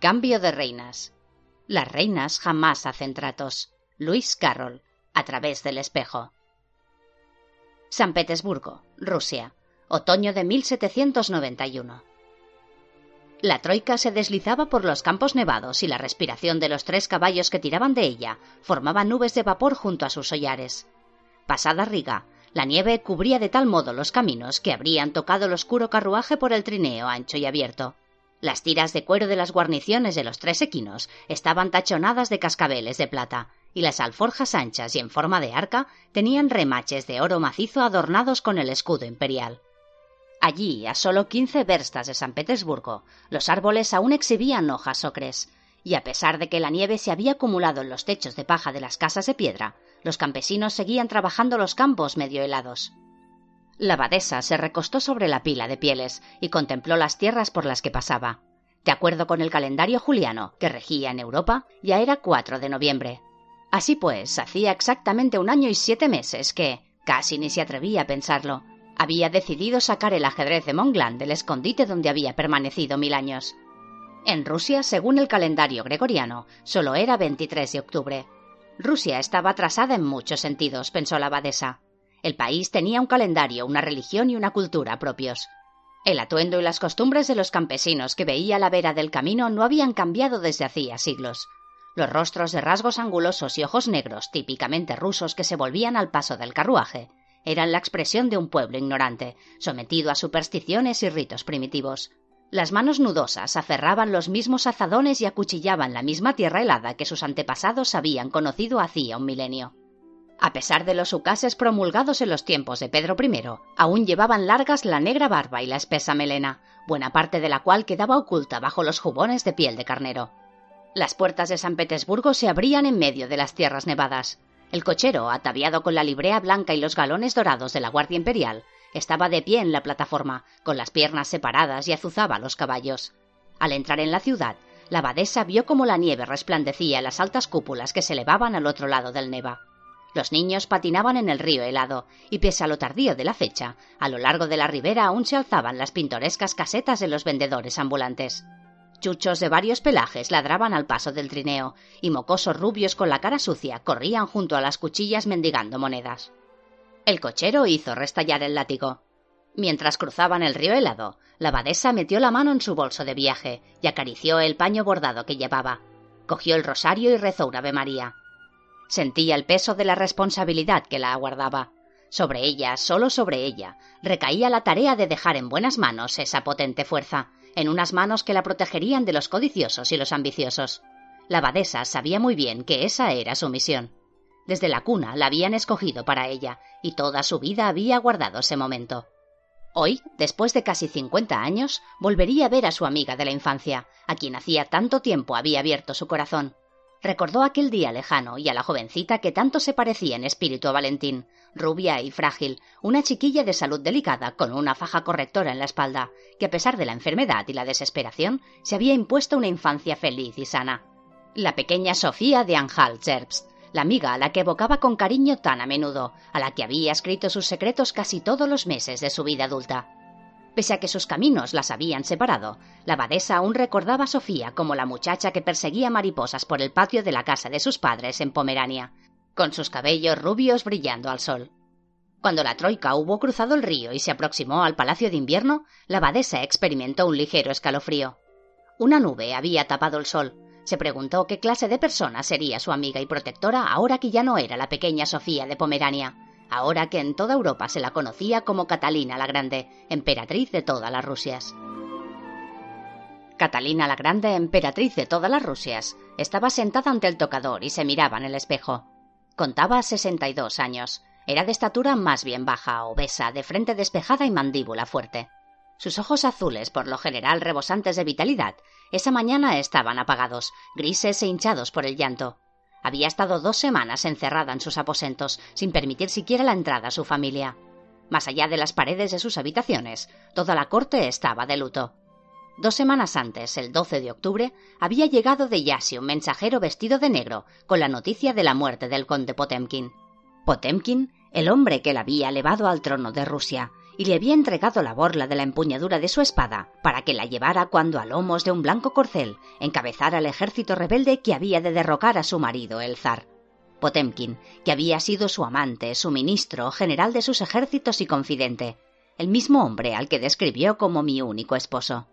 Cambio de reinas. Las reinas jamás hacen tratos. Luis Carroll, a través del espejo. San Petersburgo, Rusia, otoño de 1791. La troika se deslizaba por los campos nevados y la respiración de los tres caballos que tiraban de ella formaba nubes de vapor junto a sus hollares. Pasada Riga, la nieve cubría de tal modo los caminos que habrían tocado el oscuro carruaje por el trineo ancho y abierto. Las tiras de cuero de las guarniciones de los tres equinos estaban tachonadas de cascabeles de plata, y las alforjas anchas y en forma de arca tenían remaches de oro macizo adornados con el escudo imperial. Allí, a solo quince verstas de San Petersburgo, los árboles aún exhibían hojas ocres, y a pesar de que la nieve se había acumulado en los techos de paja de las casas de piedra, los campesinos seguían trabajando los campos medio helados. La abadesa se recostó sobre la pila de pieles y contempló las tierras por las que pasaba. De acuerdo con el calendario juliano que regía en Europa, ya era 4 de noviembre. Así pues, hacía exactamente un año y siete meses que, casi ni se atrevía a pensarlo, había decidido sacar el ajedrez de Monglan del escondite donde había permanecido mil años. En Rusia, según el calendario gregoriano, solo era 23 de octubre. Rusia estaba atrasada en muchos sentidos, pensó la abadesa. El país tenía un calendario, una religión y una cultura propios. El atuendo y las costumbres de los campesinos que veía a la vera del camino no habían cambiado desde hacía siglos. Los rostros de rasgos angulosos y ojos negros típicamente rusos que se volvían al paso del carruaje eran la expresión de un pueblo ignorante, sometido a supersticiones y ritos primitivos. Las manos nudosas aferraban los mismos azadones y acuchillaban la misma tierra helada que sus antepasados habían conocido hacía un milenio. A pesar de los ucases promulgados en los tiempos de Pedro I, aún llevaban largas la negra barba y la espesa melena, buena parte de la cual quedaba oculta bajo los jubones de piel de carnero. Las puertas de San Petersburgo se abrían en medio de las tierras nevadas. El cochero, ataviado con la librea blanca y los galones dorados de la Guardia Imperial, estaba de pie en la plataforma, con las piernas separadas y azuzaba los caballos. Al entrar en la ciudad, la abadesa vio cómo la nieve resplandecía en las altas cúpulas que se elevaban al otro lado del Neva. Los niños patinaban en el río helado, y pese a lo tardío de la fecha, a lo largo de la ribera aún se alzaban las pintorescas casetas de los vendedores ambulantes. Chuchos de varios pelajes ladraban al paso del trineo, y mocosos rubios con la cara sucia corrían junto a las cuchillas mendigando monedas. El cochero hizo restallar el látigo. Mientras cruzaban el río helado, la abadesa metió la mano en su bolso de viaje y acarició el paño bordado que llevaba. Cogió el rosario y rezó una Ave María. Sentía el peso de la responsabilidad que la aguardaba. Sobre ella, solo sobre ella, recaía la tarea de dejar en buenas manos esa potente fuerza, en unas manos que la protegerían de los codiciosos y los ambiciosos. La abadesa sabía muy bien que esa era su misión. Desde la cuna la habían escogido para ella, y toda su vida había guardado ese momento. Hoy, después de casi cincuenta años, volvería a ver a su amiga de la infancia, a quien hacía tanto tiempo había abierto su corazón, Recordó aquel día lejano y a la jovencita que tanto se parecía en espíritu a Valentín, rubia y frágil, una chiquilla de salud delicada con una faja correctora en la espalda, que a pesar de la enfermedad y la desesperación, se había impuesto una infancia feliz y sana. La pequeña Sofía de Anhalt Zerbst, la amiga a la que evocaba con cariño tan a menudo, a la que había escrito sus secretos casi todos los meses de su vida adulta. Pese a que sus caminos las habían separado, la abadesa aún recordaba a Sofía como la muchacha que perseguía mariposas por el patio de la casa de sus padres en Pomerania, con sus cabellos rubios brillando al sol. Cuando la troika hubo cruzado el río y se aproximó al palacio de invierno, la abadesa experimentó un ligero escalofrío. Una nube había tapado el sol. Se preguntó qué clase de persona sería su amiga y protectora ahora que ya no era la pequeña Sofía de Pomerania ahora que en toda Europa se la conocía como Catalina la Grande, emperatriz de todas las Rusias. Catalina la Grande, emperatriz de todas las Rusias, estaba sentada ante el tocador y se miraba en el espejo. Contaba sesenta y dos años. Era de estatura más bien baja, obesa, de frente despejada y mandíbula fuerte. Sus ojos azules, por lo general rebosantes de vitalidad, esa mañana estaban apagados, grises e hinchados por el llanto. Había estado dos semanas encerrada en sus aposentos, sin permitir siquiera la entrada a su familia. Más allá de las paredes de sus habitaciones, toda la corte estaba de luto. Dos semanas antes, el 12 de octubre, había llegado de Yasi un mensajero vestido de negro con la noticia de la muerte del conde Potemkin. Potemkin el hombre que la había elevado al trono de Rusia y le había entregado la borla de la empuñadura de su espada para que la llevara cuando a lomos de un blanco corcel encabezara el ejército rebelde que había de derrocar a su marido, el zar. Potemkin, que había sido su amante, su ministro, general de sus ejércitos y confidente, el mismo hombre al que describió como mi único esposo.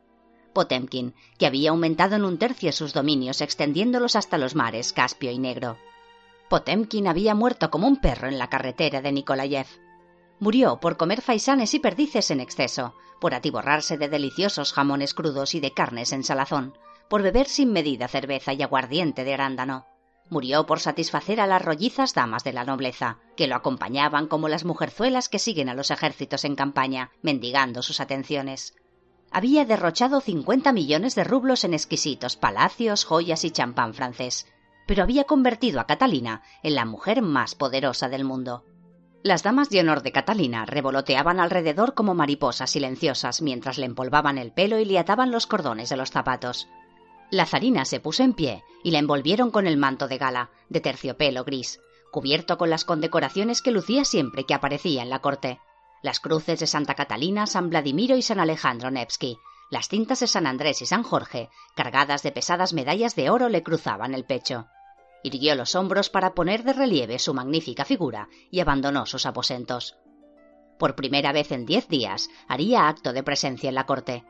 Potemkin, que había aumentado en un tercio sus dominios extendiéndolos hasta los mares Caspio y Negro. Potemkin había muerto como un perro en la carretera de Nikolayev. Murió por comer faisanes y perdices en exceso, por atiborrarse de deliciosos jamones crudos y de carnes en salazón, por beber sin medida cerveza y aguardiente de arándano. Murió por satisfacer a las rollizas damas de la nobleza, que lo acompañaban como las mujerzuelas que siguen a los ejércitos en campaña, mendigando sus atenciones. Había derrochado cincuenta millones de rublos en exquisitos palacios, joyas y champán francés, pero había convertido a Catalina en la mujer más poderosa del mundo. Las damas de honor de Catalina revoloteaban alrededor como mariposas silenciosas mientras le empolvaban el pelo y le ataban los cordones de los zapatos. La zarina se puso en pie y la envolvieron con el manto de gala, de terciopelo gris, cubierto con las condecoraciones que lucía siempre que aparecía en la corte. Las cruces de Santa Catalina, San Vladimiro y San Alejandro Nevsky, las cintas de San Andrés y San Jorge, cargadas de pesadas medallas de oro, le cruzaban el pecho. Irguió los hombros para poner de relieve su magnífica figura y abandonó sus aposentos. Por primera vez en diez días haría acto de presencia en la corte.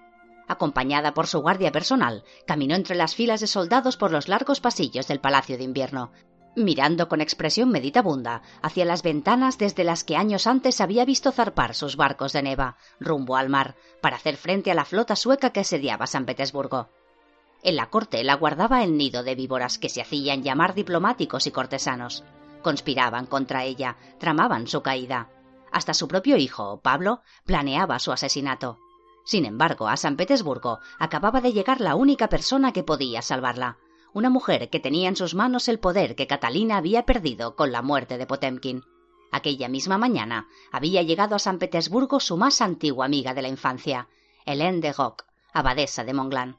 Acompañada por su guardia personal, caminó entre las filas de soldados por los largos pasillos del Palacio de Invierno, mirando con expresión meditabunda hacia las ventanas desde las que años antes había visto zarpar sus barcos de neva, rumbo al mar, para hacer frente a la flota sueca que asediaba San Petersburgo. En la corte la guardaba el nido de víboras que se hacían llamar diplomáticos y cortesanos. Conspiraban contra ella, tramaban su caída. Hasta su propio hijo, Pablo, planeaba su asesinato. Sin embargo, a San Petersburgo acababa de llegar la única persona que podía salvarla, una mujer que tenía en sus manos el poder que Catalina había perdido con la muerte de Potemkin. Aquella misma mañana había llegado a San Petersburgo su más antigua amiga de la infancia, Hélène de Rock, abadesa de Monglan.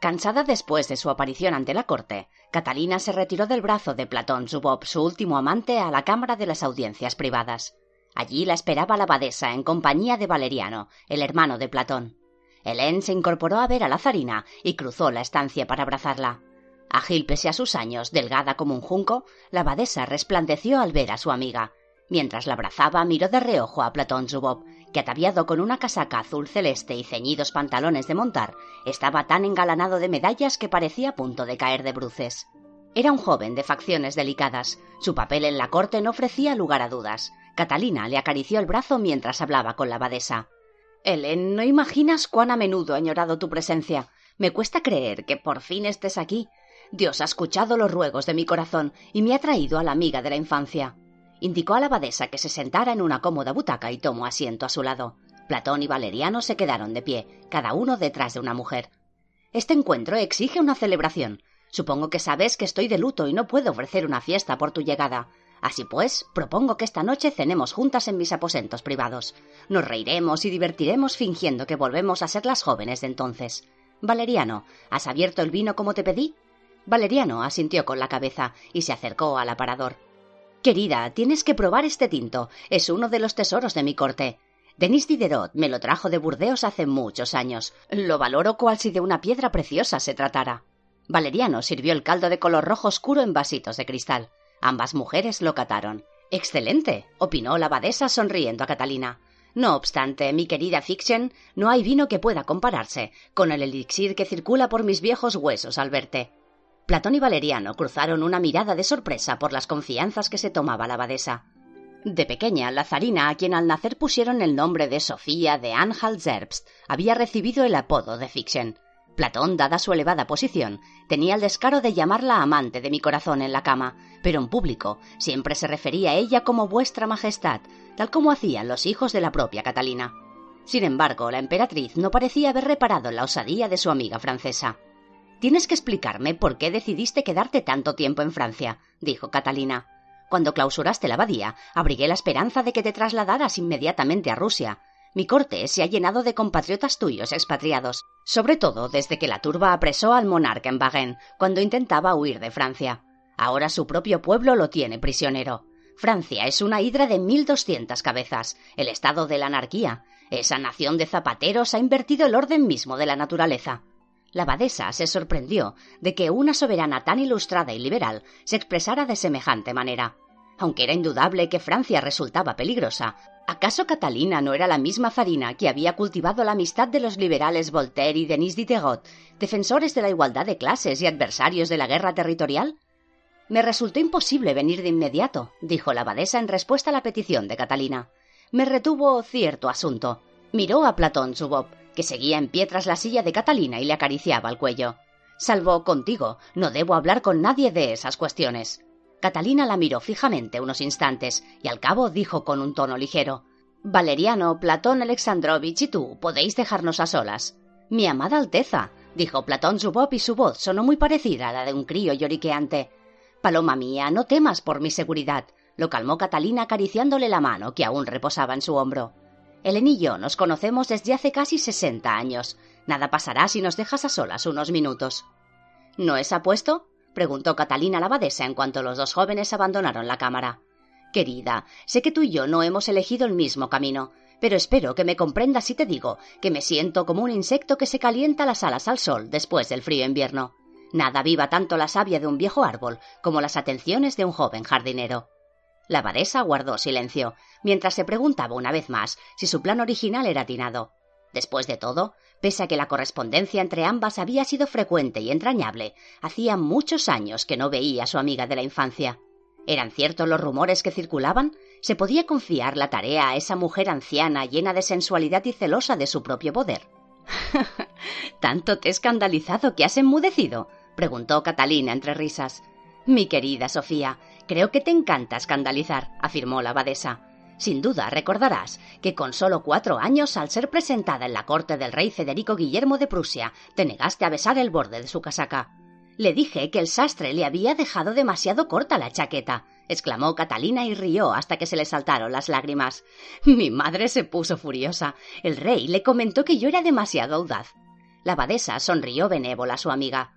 Cansada después de su aparición ante la corte, Catalina se retiró del brazo de Platón Zubov, su último amante, a la Cámara de las Audiencias Privadas. Allí la esperaba la abadesa en compañía de Valeriano, el hermano de Platón. Hélène se incorporó a ver a la zarina y cruzó la estancia para abrazarla. Ágil pese a sus años, delgada como un junco, la abadesa resplandeció al ver a su amiga. Mientras la abrazaba, miró de reojo a Platón Zubov, que ataviado con una casaca azul celeste y ceñidos pantalones de montar, estaba tan engalanado de medallas que parecía a punto de caer de bruces. Era un joven de facciones delicadas. Su papel en la corte no ofrecía lugar a dudas. Catalina le acarició el brazo mientras hablaba con la abadesa. Helen, no imaginas cuán a menudo he añorado tu presencia. Me cuesta creer que por fin estés aquí. Dios ha escuchado los ruegos de mi corazón y me ha traído a la amiga de la infancia. Indicó a la abadesa que se sentara en una cómoda butaca y tomó asiento a su lado. Platón y Valeriano se quedaron de pie, cada uno detrás de una mujer. Este encuentro exige una celebración. Supongo que sabes que estoy de luto y no puedo ofrecer una fiesta por tu llegada. Así pues, propongo que esta noche cenemos juntas en mis aposentos privados. Nos reiremos y divertiremos fingiendo que volvemos a ser las jóvenes de entonces. Valeriano, ¿has abierto el vino como te pedí? Valeriano asintió con la cabeza y se acercó al aparador. Querida, tienes que probar este tinto. Es uno de los tesoros de mi corte. Denis Diderot me lo trajo de Burdeos hace muchos años. Lo valoro cual si de una piedra preciosa se tratara. Valeriano sirvió el caldo de color rojo oscuro en vasitos de cristal. Ambas mujeres lo cataron. Excelente, opinó la abadesa sonriendo a Catalina. No obstante, mi querida Fiction, no hay vino que pueda compararse con el elixir que circula por mis viejos huesos al verte. Platón y Valeriano cruzaron una mirada de sorpresa por las confianzas que se tomaba la abadesa. De pequeña, la zarina, a quien al nacer pusieron el nombre de Sofía de Anhalt-Zerbst, había recibido el apodo de Fiction. Platón, dada su elevada posición, tenía el descaro de llamarla amante de mi corazón en la cama, pero en público siempre se refería a ella como vuestra majestad, tal como hacían los hijos de la propia Catalina. Sin embargo, la emperatriz no parecía haber reparado la osadía de su amiga francesa. Tienes que explicarme por qué decidiste quedarte tanto tiempo en Francia, dijo Catalina. Cuando clausuraste la abadía, abrigué la esperanza de que te trasladaras inmediatamente a Rusia. Mi corte se ha llenado de compatriotas tuyos expatriados, sobre todo desde que la turba apresó al monarca en Wagen cuando intentaba huir de Francia. Ahora su propio pueblo lo tiene prisionero. Francia es una hidra de mil doscientas cabezas, el estado de la anarquía. Esa nación de zapateros ha invertido el orden mismo de la naturaleza. La abadesa se sorprendió de que una soberana tan ilustrada y liberal se expresara de semejante manera. Aunque era indudable que Francia resultaba peligrosa, ¿acaso Catalina no era la misma Farina que había cultivado la amistad de los liberales Voltaire y Denis Diderot, defensores de la igualdad de clases y adversarios de la guerra territorial? Me resultó imposible venir de inmediato, dijo la abadesa en respuesta a la petición de Catalina. Me retuvo cierto asunto. Miró a Platón Zubob, que seguía en pie tras la silla de Catalina y le acariciaba el cuello. Salvo contigo, no debo hablar con nadie de esas cuestiones. Catalina la miró fijamente unos instantes y al cabo dijo con un tono ligero Valeriano, Platón Alexandrovich y tú podéis dejarnos a solas. Mi amada Alteza, dijo Platón Zubov y su voz sonó muy parecida a la de un crío lloriqueante. Paloma mía, no temas por mi seguridad, lo calmó Catalina acariciándole la mano que aún reposaba en su hombro. Helen y yo nos conocemos desde hace casi sesenta años. Nada pasará si nos dejas a solas unos minutos. ¿No es apuesto? preguntó Catalina la abadesa en cuanto los dos jóvenes abandonaron la cámara. Querida, sé que tú y yo no hemos elegido el mismo camino, pero espero que me comprendas si te digo que me siento como un insecto que se calienta las alas al sol después del frío invierno. Nada viva tanto la savia de un viejo árbol como las atenciones de un joven jardinero. La abadesa guardó silencio, mientras se preguntaba una vez más si su plan original era atinado. Después de todo, pese a que la correspondencia entre ambas había sido frecuente y entrañable, hacía muchos años que no veía a su amiga de la infancia. ¿Eran ciertos los rumores que circulaban? ¿Se podía confiar la tarea a esa mujer anciana llena de sensualidad y celosa de su propio poder? ¿Tanto te he escandalizado que has enmudecido? preguntó Catalina entre risas. Mi querida Sofía, creo que te encanta escandalizar, afirmó la abadesa. Sin duda recordarás que con solo cuatro años, al ser presentada en la corte del rey Federico Guillermo de Prusia, te negaste a besar el borde de su casaca. Le dije que el sastre le había dejado demasiado corta la chaqueta, exclamó Catalina y rió hasta que se le saltaron las lágrimas. Mi madre se puso furiosa. El rey le comentó que yo era demasiado audaz. La abadesa sonrió benévola a su amiga.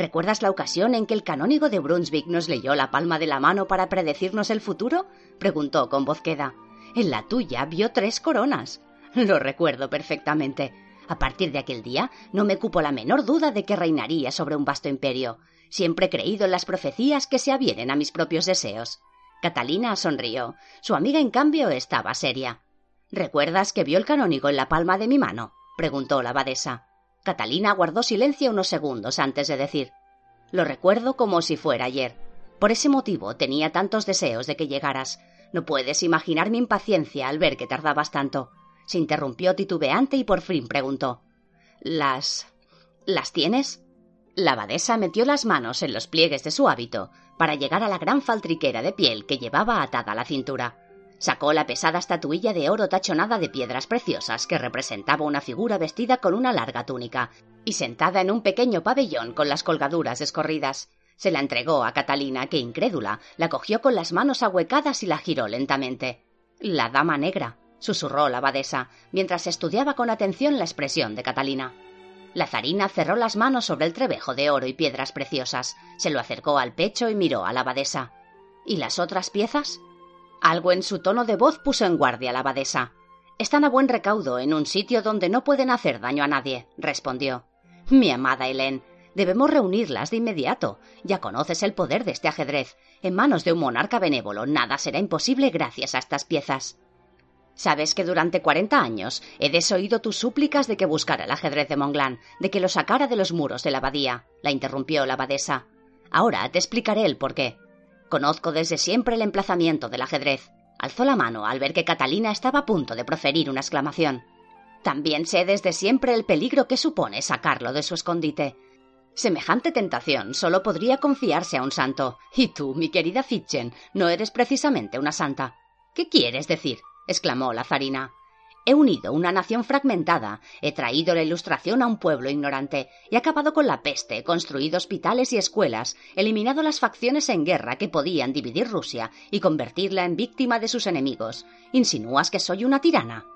¿Recuerdas la ocasión en que el canónigo de Brunswick nos leyó la palma de la mano para predecirnos el futuro? preguntó con voz queda. En la tuya vio tres coronas. Lo recuerdo perfectamente. A partir de aquel día no me cupo la menor duda de que reinaría sobre un vasto imperio. Siempre he creído en las profecías que se avienen a mis propios deseos. Catalina sonrió. Su amiga, en cambio, estaba seria. ¿Recuerdas que vio el canónigo en la palma de mi mano? preguntó la abadesa. Catalina guardó silencio unos segundos antes de decir Lo recuerdo como si fuera ayer. Por ese motivo tenía tantos deseos de que llegaras. No puedes imaginar mi impaciencia al ver que tardabas tanto. Se interrumpió titubeante y por fin preguntó ¿Las. ¿las tienes? La abadesa metió las manos en los pliegues de su hábito para llegar a la gran faltriquera de piel que llevaba atada a la cintura. Sacó la pesada estatuilla de oro tachonada de piedras preciosas que representaba una figura vestida con una larga túnica y sentada en un pequeño pabellón con las colgaduras escorridas. Se la entregó a Catalina, que incrédula la cogió con las manos ahuecadas y la giró lentamente. La dama negra, susurró la abadesa, mientras estudiaba con atención la expresión de Catalina. La zarina cerró las manos sobre el trebejo de oro y piedras preciosas, se lo acercó al pecho y miró a la abadesa. ¿Y las otras piezas? Algo en su tono de voz puso en guardia la abadesa. Están a buen recaudo en un sitio donde no pueden hacer daño a nadie, respondió. Mi amada Helen, debemos reunirlas de inmediato. Ya conoces el poder de este ajedrez. En manos de un monarca benévolo nada será imposible gracias a estas piezas. Sabes que durante cuarenta años he desoído tus súplicas de que buscara el ajedrez de Monglán, de que lo sacara de los muros de la abadía, la interrumpió la abadesa. Ahora te explicaré el porqué. Conozco desde siempre el emplazamiento del ajedrez. Alzó la mano al ver que Catalina estaba a punto de proferir una exclamación. También sé desde siempre el peligro que supone sacarlo de su escondite. Semejante tentación solo podría confiarse a un santo. Y tú, mi querida Fitchen, no eres precisamente una santa. ¿Qué quieres decir? exclamó la zarina. He unido una nación fragmentada, he traído la ilustración a un pueblo ignorante, he acabado con la peste, construido hospitales y escuelas, eliminado las facciones en guerra que podían dividir Rusia y convertirla en víctima de sus enemigos. ¿Insinúas que soy una tirana?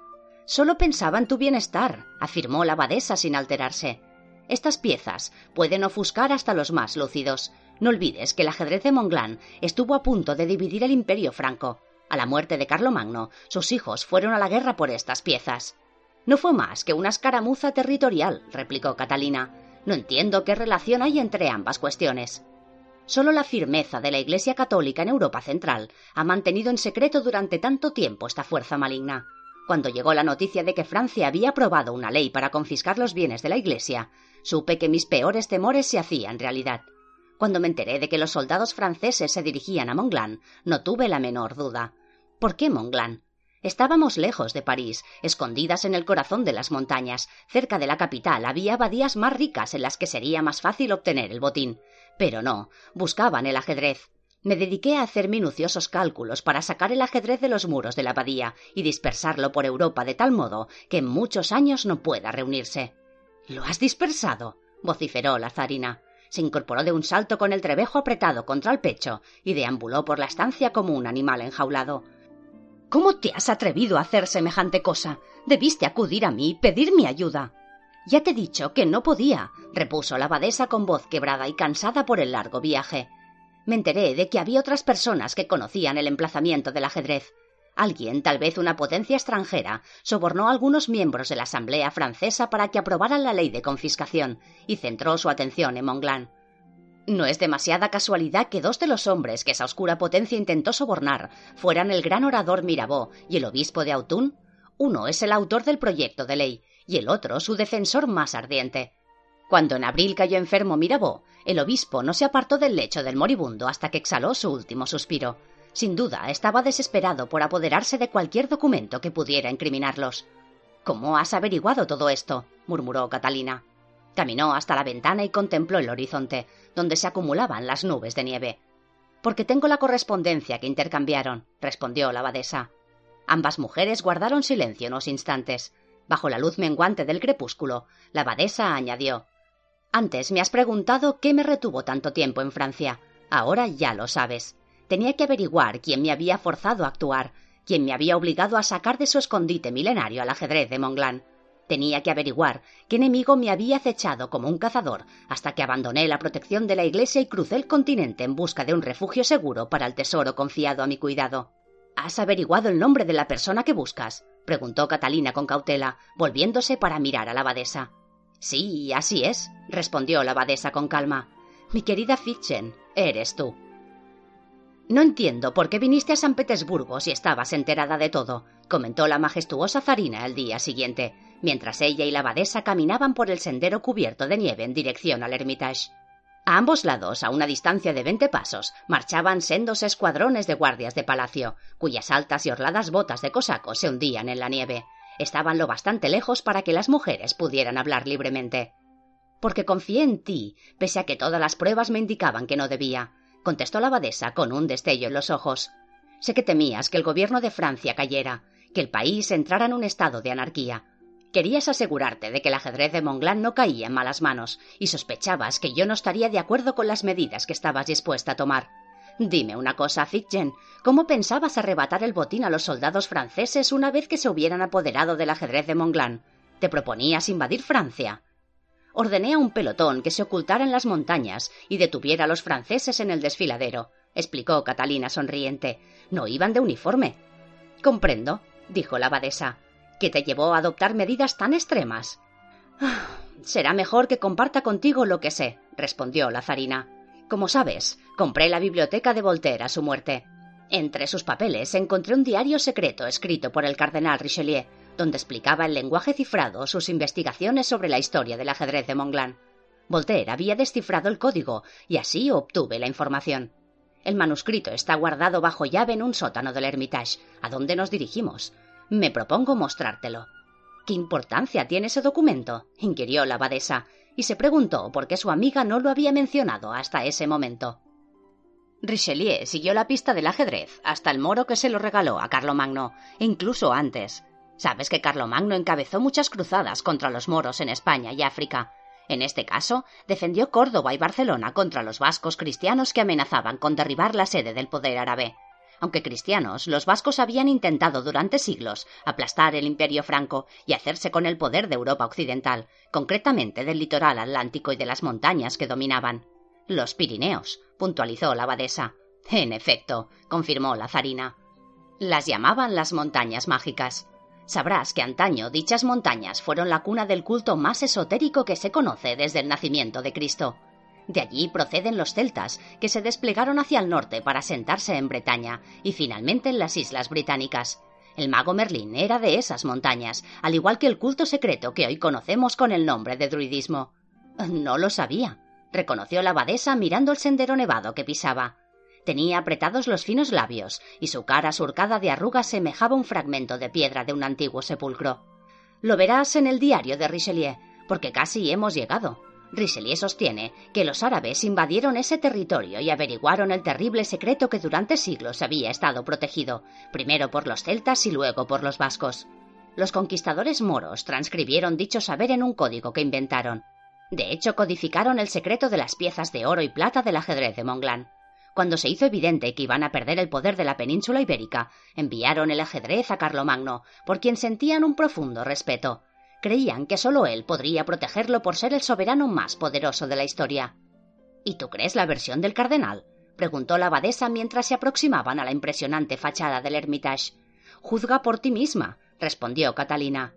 Solo pensaba en tu bienestar, afirmó la abadesa sin alterarse. Estas piezas pueden ofuscar hasta los más lúcidos. No olvides que el ajedrez de Monglán estuvo a punto de dividir el imperio franco. A la muerte de Carlomagno, sus hijos fueron a la guerra por estas piezas. No fue más que una escaramuza territorial, replicó Catalina. No entiendo qué relación hay entre ambas cuestiones. Solo la firmeza de la Iglesia católica en Europa Central ha mantenido en secreto durante tanto tiempo esta fuerza maligna. Cuando llegó la noticia de que Francia había aprobado una ley para confiscar los bienes de la Iglesia, supe que mis peores temores se hacían realidad. Cuando me enteré de que los soldados franceses se dirigían a Monglán, no tuve la menor duda. ¿Por qué Monglán? Estábamos lejos de París, escondidas en el corazón de las montañas. Cerca de la capital había abadías más ricas en las que sería más fácil obtener el botín. Pero no, buscaban el ajedrez. Me dediqué a hacer minuciosos cálculos para sacar el ajedrez de los muros de la abadía y dispersarlo por Europa de tal modo que en muchos años no pueda reunirse. ¿Lo has dispersado? vociferó la zarina. Se incorporó de un salto con el trebejo apretado contra el pecho y deambuló por la estancia como un animal enjaulado. ¿Cómo te has atrevido a hacer semejante cosa? Debiste acudir a mí y pedir mi ayuda. Ya te he dicho que no podía, repuso la abadesa con voz quebrada y cansada por el largo viaje. Me enteré de que había otras personas que conocían el emplazamiento del ajedrez. Alguien, tal vez una potencia extranjera, sobornó a algunos miembros de la Asamblea francesa para que aprobaran la ley de confiscación y centró su atención en Monglán. No es demasiada casualidad que dos de los hombres que esa oscura potencia intentó sobornar fueran el gran orador Mirabeau y el obispo de Autun. Uno es el autor del proyecto de ley y el otro su defensor más ardiente. Cuando en abril cayó enfermo Mirabeau, el obispo no se apartó del lecho del moribundo hasta que exhaló su último suspiro. Sin duda, estaba desesperado por apoderarse de cualquier documento que pudiera incriminarlos. ¿Cómo has averiguado todo esto? murmuró Catalina. Caminó hasta la ventana y contempló el horizonte, donde se acumulaban las nubes de nieve. Porque tengo la correspondencia que intercambiaron, respondió la abadesa. Ambas mujeres guardaron silencio unos instantes. Bajo la luz menguante del crepúsculo, la abadesa añadió Antes me has preguntado qué me retuvo tanto tiempo en Francia. Ahora ya lo sabes. Tenía que averiguar quién me había forzado a actuar, quién me había obligado a sacar de su escondite milenario al ajedrez de Monglán. Tenía que averiguar qué enemigo me había acechado como un cazador hasta que abandoné la protección de la Iglesia y crucé el continente en busca de un refugio seguro para el tesoro confiado a mi cuidado. ¿Has averiguado el nombre de la persona que buscas? preguntó Catalina con cautela, volviéndose para mirar a la abadesa. Sí, así es, respondió la abadesa con calma. Mi querida Fitzen, eres tú. No entiendo por qué viniste a San Petersburgo si estabas enterada de todo, comentó la majestuosa zarina el día siguiente, mientras ella y la abadesa caminaban por el sendero cubierto de nieve en dirección al Hermitage. A ambos lados, a una distancia de veinte pasos, marchaban sendos escuadrones de guardias de palacio, cuyas altas y orladas botas de cosacos se hundían en la nieve. Estaban lo bastante lejos para que las mujeres pudieran hablar libremente. Porque confié en ti, pese a que todas las pruebas me indicaban que no debía contestó la abadesa con un destello en los ojos. Sé que temías que el gobierno de Francia cayera, que el país entrara en un estado de anarquía. Querías asegurarte de que el ajedrez de Monglán no caía en malas manos, y sospechabas que yo no estaría de acuerdo con las medidas que estabas dispuesta a tomar. Dime una cosa, Fitgen, ¿cómo pensabas arrebatar el botín a los soldados franceses una vez que se hubieran apoderado del ajedrez de Monglán? ¿Te proponías invadir Francia? Ordené a un pelotón que se ocultara en las montañas y detuviera a los franceses en el desfiladero, explicó Catalina sonriente. No iban de uniforme. Comprendo, dijo la abadesa. ¿Qué te llevó a adoptar medidas tan extremas? Ah, será mejor que comparta contigo lo que sé, respondió la zarina. Como sabes, compré la biblioteca de Voltaire a su muerte. Entre sus papeles encontré un diario secreto escrito por el cardenal Richelieu, donde explicaba en lenguaje cifrado sus investigaciones sobre la historia del ajedrez de Monglán. Voltaire había descifrado el código y así obtuve la información. El manuscrito está guardado bajo llave en un sótano del Hermitage, a donde nos dirigimos. Me propongo mostrártelo. ¿Qué importancia tiene ese documento? inquirió la abadesa, y se preguntó por qué su amiga no lo había mencionado hasta ese momento. Richelieu siguió la pista del ajedrez hasta el moro que se lo regaló a Carlomagno, e incluso antes. Sabes que Carlomagno encabezó muchas cruzadas contra los moros en España y África. En este caso, defendió Córdoba y Barcelona contra los vascos cristianos que amenazaban con derribar la sede del poder árabe. Aunque cristianos, los vascos habían intentado durante siglos aplastar el imperio franco y hacerse con el poder de Europa occidental, concretamente del litoral atlántico y de las montañas que dominaban. Los Pirineos, puntualizó la abadesa. En efecto, confirmó la zarina. Las llamaban las montañas mágicas. Sabrás que antaño dichas montañas fueron la cuna del culto más esotérico que se conoce desde el nacimiento de Cristo. De allí proceden los celtas, que se desplegaron hacia el norte para sentarse en Bretaña y finalmente en las islas británicas. El mago Merlín era de esas montañas, al igual que el culto secreto que hoy conocemos con el nombre de druidismo. No lo sabía, reconoció la abadesa mirando el sendero nevado que pisaba. Tenía apretados los finos labios, y su cara surcada de arrugas semejaba un fragmento de piedra de un antiguo sepulcro. Lo verás en el diario de Richelieu, porque casi hemos llegado. Richelieu sostiene que los árabes invadieron ese territorio y averiguaron el terrible secreto que durante siglos había estado protegido, primero por los celtas y luego por los vascos. Los conquistadores moros transcribieron dicho saber en un código que inventaron. De hecho, codificaron el secreto de las piezas de oro y plata del ajedrez de Monglán. Cuando se hizo evidente que iban a perder el poder de la península ibérica, enviaron el ajedrez a Carlomagno, por quien sentían un profundo respeto. Creían que solo él podría protegerlo por ser el soberano más poderoso de la historia. ¿Y tú crees la versión del cardenal? preguntó la abadesa mientras se aproximaban a la impresionante fachada del Hermitage. Juzga por ti misma, respondió Catalina.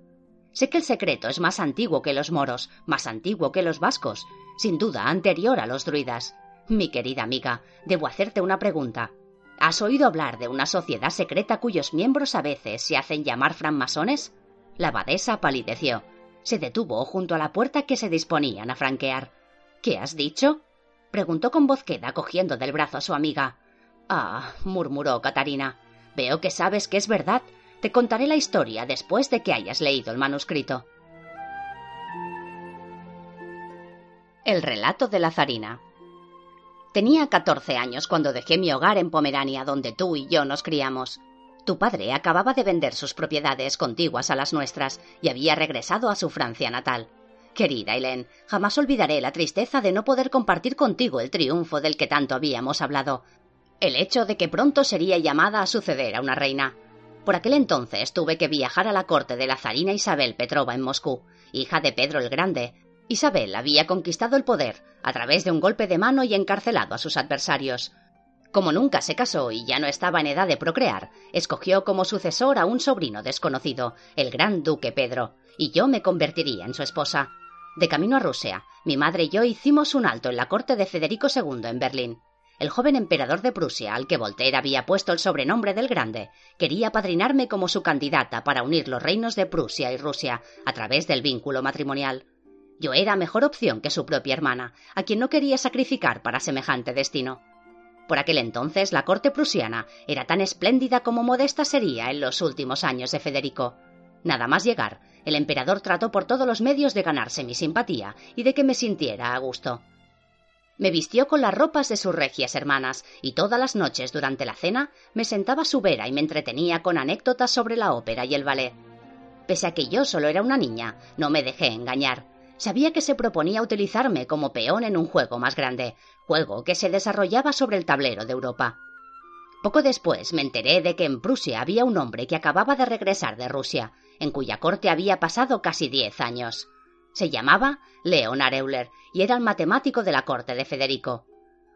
Sé que el secreto es más antiguo que los moros, más antiguo que los vascos, sin duda anterior a los druidas. Mi querida amiga, debo hacerte una pregunta. ¿Has oído hablar de una sociedad secreta cuyos miembros a veces se hacen llamar francmasones? La abadesa palideció. Se detuvo junto a la puerta que se disponían a franquear. ¿Qué has dicho? preguntó con voz queda cogiendo del brazo a su amiga. Ah, murmuró Catarina. Veo que sabes que es verdad. Te contaré la historia después de que hayas leído el manuscrito. El relato de la zarina. Tenía catorce años cuando dejé mi hogar en Pomerania, donde tú y yo nos criamos. Tu padre acababa de vender sus propiedades contiguas a las nuestras y había regresado a su Francia natal. Querida Hélène, jamás olvidaré la tristeza de no poder compartir contigo el triunfo del que tanto habíamos hablado. El hecho de que pronto sería llamada a suceder a una reina. Por aquel entonces tuve que viajar a la corte de la zarina Isabel Petrova en Moscú, hija de Pedro el Grande, Isabel había conquistado el poder a través de un golpe de mano y encarcelado a sus adversarios. Como nunca se casó y ya no estaba en edad de procrear, escogió como sucesor a un sobrino desconocido, el gran duque Pedro, y yo me convertiría en su esposa. De camino a Rusia, mi madre y yo hicimos un alto en la corte de Federico II en Berlín. El joven emperador de Prusia, al que Voltaire había puesto el sobrenombre del Grande, quería padrinarme como su candidata para unir los reinos de Prusia y Rusia a través del vínculo matrimonial. Yo era mejor opción que su propia hermana, a quien no quería sacrificar para semejante destino. Por aquel entonces la corte prusiana era tan espléndida como modesta sería en los últimos años de Federico. Nada más llegar, el emperador trató por todos los medios de ganarse mi simpatía y de que me sintiera a gusto. Me vistió con las ropas de sus regias hermanas, y todas las noches durante la cena me sentaba a su vera y me entretenía con anécdotas sobre la ópera y el ballet. Pese a que yo solo era una niña, no me dejé engañar sabía que se proponía utilizarme como peón en un juego más grande, juego que se desarrollaba sobre el tablero de Europa. Poco después me enteré de que en Prusia había un hombre que acababa de regresar de Rusia, en cuya corte había pasado casi diez años. Se llamaba Leonard Euler y era el matemático de la corte de Federico.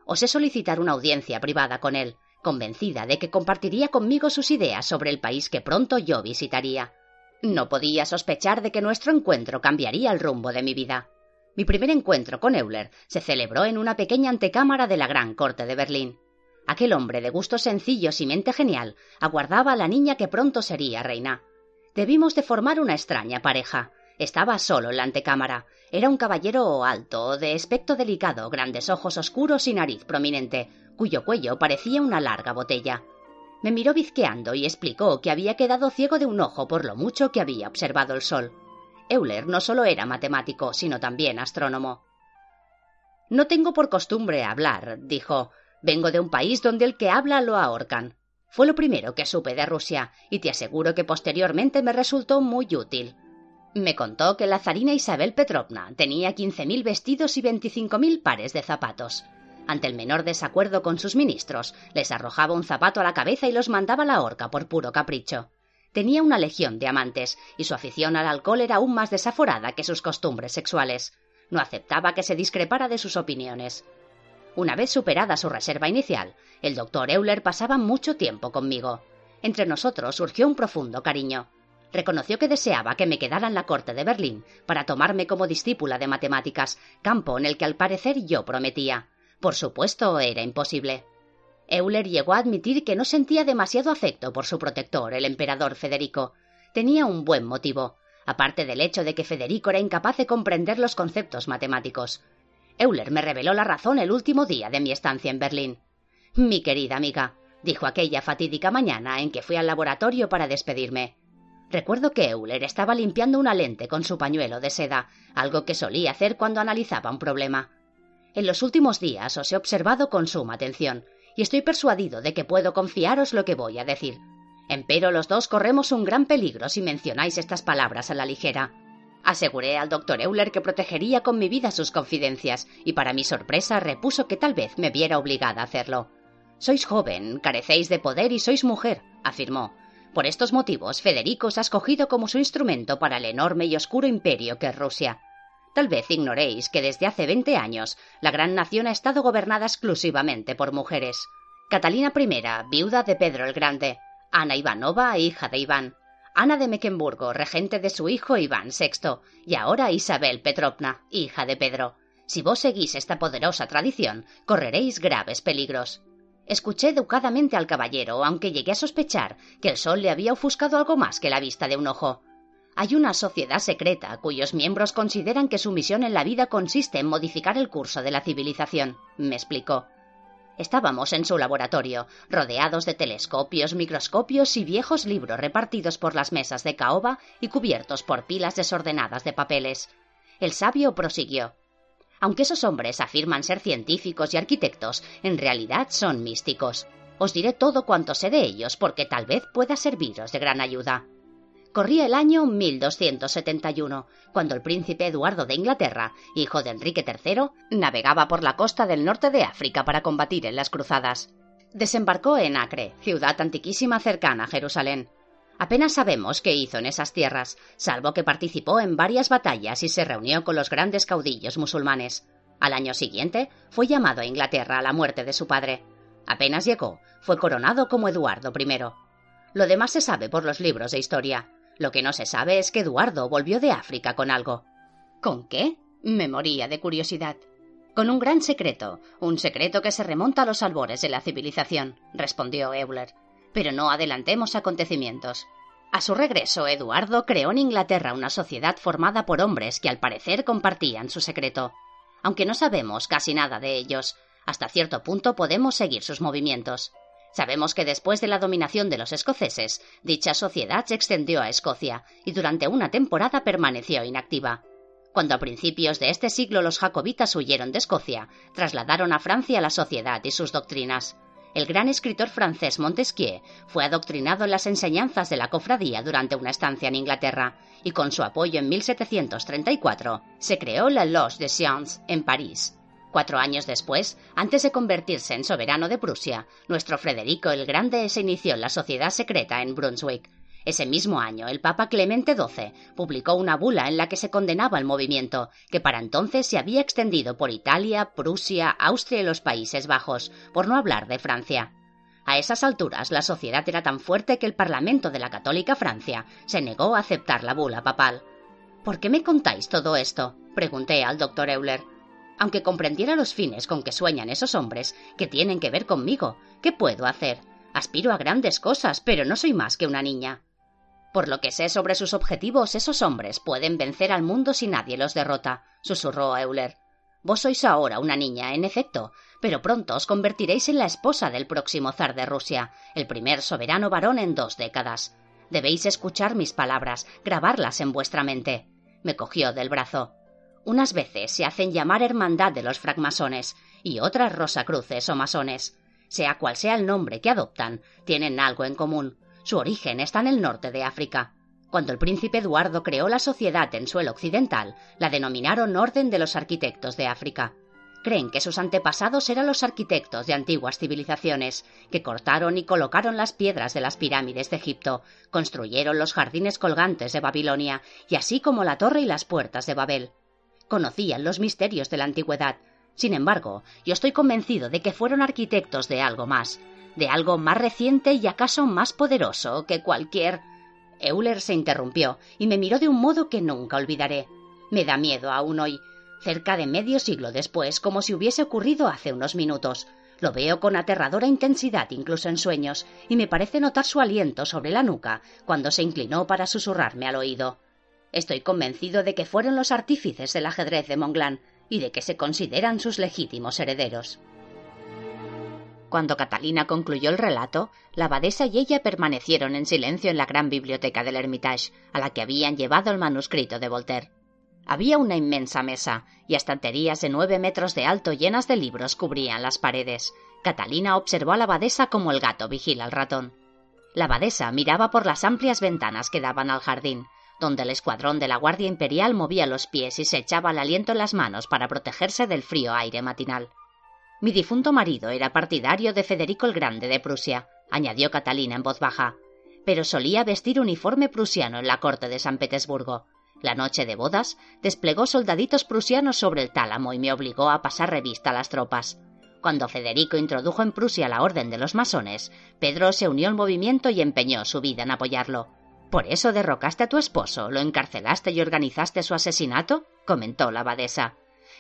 Osé solicitar una audiencia privada con él, convencida de que compartiría conmigo sus ideas sobre el país que pronto yo visitaría. No podía sospechar de que nuestro encuentro cambiaría el rumbo de mi vida. Mi primer encuentro con Euler se celebró en una pequeña antecámara de la Gran Corte de Berlín. Aquel hombre de gustos sencillos y mente genial aguardaba a la niña que pronto sería reina. Debimos de formar una extraña pareja. Estaba solo en la antecámara. Era un caballero alto, de aspecto delicado, grandes ojos oscuros y nariz prominente, cuyo cuello parecía una larga botella. Me miró bizqueando y explicó que había quedado ciego de un ojo por lo mucho que había observado el sol. Euler no solo era matemático, sino también astrónomo. No tengo por costumbre hablar, dijo. Vengo de un país donde el que habla lo ahorcan. Fue lo primero que supe de Rusia, y te aseguro que posteriormente me resultó muy útil. Me contó que la zarina Isabel Petrovna tenía quince mil vestidos y veinticinco mil pares de zapatos. Ante el menor desacuerdo con sus ministros, les arrojaba un zapato a la cabeza y los mandaba a la horca por puro capricho. Tenía una legión de amantes, y su afición al alcohol era aún más desaforada que sus costumbres sexuales. No aceptaba que se discrepara de sus opiniones. Una vez superada su reserva inicial, el doctor Euler pasaba mucho tiempo conmigo. Entre nosotros surgió un profundo cariño. Reconoció que deseaba que me quedara en la corte de Berlín para tomarme como discípula de matemáticas, campo en el que al parecer yo prometía. Por supuesto, era imposible. Euler llegó a admitir que no sentía demasiado afecto por su protector, el emperador Federico. Tenía un buen motivo, aparte del hecho de que Federico era incapaz de comprender los conceptos matemáticos. Euler me reveló la razón el último día de mi estancia en Berlín. Mi querida amiga, dijo aquella fatídica mañana en que fui al laboratorio para despedirme. Recuerdo que Euler estaba limpiando una lente con su pañuelo de seda, algo que solía hacer cuando analizaba un problema. En los últimos días os he observado con suma atención, y estoy persuadido de que puedo confiaros lo que voy a decir. Empero los dos corremos un gran peligro si mencionáis estas palabras a la ligera. Aseguré al doctor Euler que protegería con mi vida sus confidencias, y para mi sorpresa repuso que tal vez me viera obligada a hacerlo. Sois joven, carecéis de poder y sois mujer, afirmó. Por estos motivos, Federico os ha escogido como su instrumento para el enorme y oscuro imperio que es Rusia. Tal vez ignoréis que desde hace veinte años la gran nación ha estado gobernada exclusivamente por mujeres. Catalina I, viuda de Pedro el Grande, Ana Ivanova, hija de Iván, Ana de Mecklenburgo, regente de su hijo Iván VI, y ahora Isabel Petrovna, hija de Pedro. Si vos seguís esta poderosa tradición, correréis graves peligros. Escuché educadamente al caballero, aunque llegué a sospechar que el sol le había ofuscado algo más que la vista de un ojo. Hay una sociedad secreta cuyos miembros consideran que su misión en la vida consiste en modificar el curso de la civilización, me explicó. Estábamos en su laboratorio, rodeados de telescopios, microscopios y viejos libros repartidos por las mesas de caoba y cubiertos por pilas desordenadas de papeles. El sabio prosiguió. Aunque esos hombres afirman ser científicos y arquitectos, en realidad son místicos. Os diré todo cuanto sé de ellos porque tal vez pueda serviros de gran ayuda. Corría el año 1271, cuando el príncipe Eduardo de Inglaterra, hijo de Enrique III, navegaba por la costa del norte de África para combatir en las cruzadas. Desembarcó en Acre, ciudad antiquísima cercana a Jerusalén. Apenas sabemos qué hizo en esas tierras, salvo que participó en varias batallas y se reunió con los grandes caudillos musulmanes. Al año siguiente fue llamado a Inglaterra a la muerte de su padre. Apenas llegó, fue coronado como Eduardo I. Lo demás se sabe por los libros de historia. Lo que no se sabe es que Eduardo volvió de África con algo. ¿Con qué? Me moría de curiosidad. Con un gran secreto, un secreto que se remonta a los albores de la civilización, respondió Euler. Pero no adelantemos acontecimientos. A su regreso, Eduardo creó en Inglaterra una sociedad formada por hombres que al parecer compartían su secreto. Aunque no sabemos casi nada de ellos, hasta cierto punto podemos seguir sus movimientos. Sabemos que después de la dominación de los escoceses, dicha sociedad se extendió a Escocia y durante una temporada permaneció inactiva. Cuando a principios de este siglo los jacobitas huyeron de Escocia, trasladaron a Francia la sociedad y sus doctrinas. El gran escritor francés Montesquieu fue adoctrinado en las enseñanzas de la cofradía durante una estancia en Inglaterra, y con su apoyo en 1734 se creó la Loge de Sciences en París, Cuatro años después, antes de convertirse en soberano de Prusia, nuestro Federico el Grande se inició en la sociedad secreta en Brunswick. Ese mismo año, el Papa Clemente XII publicó una bula en la que se condenaba el movimiento, que para entonces se había extendido por Italia, Prusia, Austria y los Países Bajos, por no hablar de Francia. A esas alturas la sociedad era tan fuerte que el Parlamento de la Católica Francia se negó a aceptar la bula papal. ¿Por qué me contáis todo esto? pregunté al doctor Euler. Aunque comprendiera los fines con que sueñan esos hombres, que tienen que ver conmigo, ¿qué puedo hacer? Aspiro a grandes cosas, pero no soy más que una niña. Por lo que sé sobre sus objetivos, esos hombres pueden vencer al mundo si nadie los derrota, susurró Euler. Vos sois ahora una niña, en efecto, pero pronto os convertiréis en la esposa del próximo zar de Rusia, el primer soberano varón en dos décadas. Debéis escuchar mis palabras, grabarlas en vuestra mente. Me cogió del brazo. Unas veces se hacen llamar hermandad de los francmasones y otras rosacruces o masones. Sea cual sea el nombre que adoptan, tienen algo en común. Su origen está en el norte de África. Cuando el príncipe Eduardo creó la sociedad en suelo occidental, la denominaron Orden de los Arquitectos de África. Creen que sus antepasados eran los arquitectos de antiguas civilizaciones, que cortaron y colocaron las piedras de las pirámides de Egipto, construyeron los jardines colgantes de Babilonia, y así como la torre y las puertas de Babel conocían los misterios de la antigüedad, Sin embargo, yo estoy convencido de que fueron arquitectos de algo más, de algo más reciente y acaso más poderoso que cualquier. Euler se interrumpió y me miró de un modo que nunca olvidaré. Me da miedo aún hoy, cerca de medio siglo después, como si hubiese ocurrido hace unos minutos. Lo veo con aterradora intensidad incluso en sueños, y me parece notar su aliento sobre la nuca cuando se inclinó para susurrarme al oído. Estoy convencido de que fueron los artífices del ajedrez de Monglán y de que se consideran sus legítimos herederos. Cuando Catalina concluyó el relato, la abadesa y ella permanecieron en silencio en la gran biblioteca del Hermitage, a la que habían llevado el manuscrito de Voltaire. Había una inmensa mesa, y estanterías de nueve metros de alto llenas de libros cubrían las paredes. Catalina observó a la abadesa como el gato vigila al ratón. La abadesa miraba por las amplias ventanas que daban al jardín, donde el escuadrón de la Guardia Imperial movía los pies y se echaba el aliento en las manos para protegerse del frío aire matinal. Mi difunto marido era partidario de Federico el Grande de Prusia, añadió Catalina en voz baja, pero solía vestir uniforme prusiano en la corte de San Petersburgo, la noche de bodas, desplegó soldaditos prusianos sobre el tálamo y me obligó a pasar revista a las tropas. Cuando Federico introdujo en Prusia la orden de los masones, Pedro se unió al movimiento y empeñó su vida en apoyarlo. ¿Por eso derrocaste a tu esposo, lo encarcelaste y organizaste su asesinato? comentó la abadesa.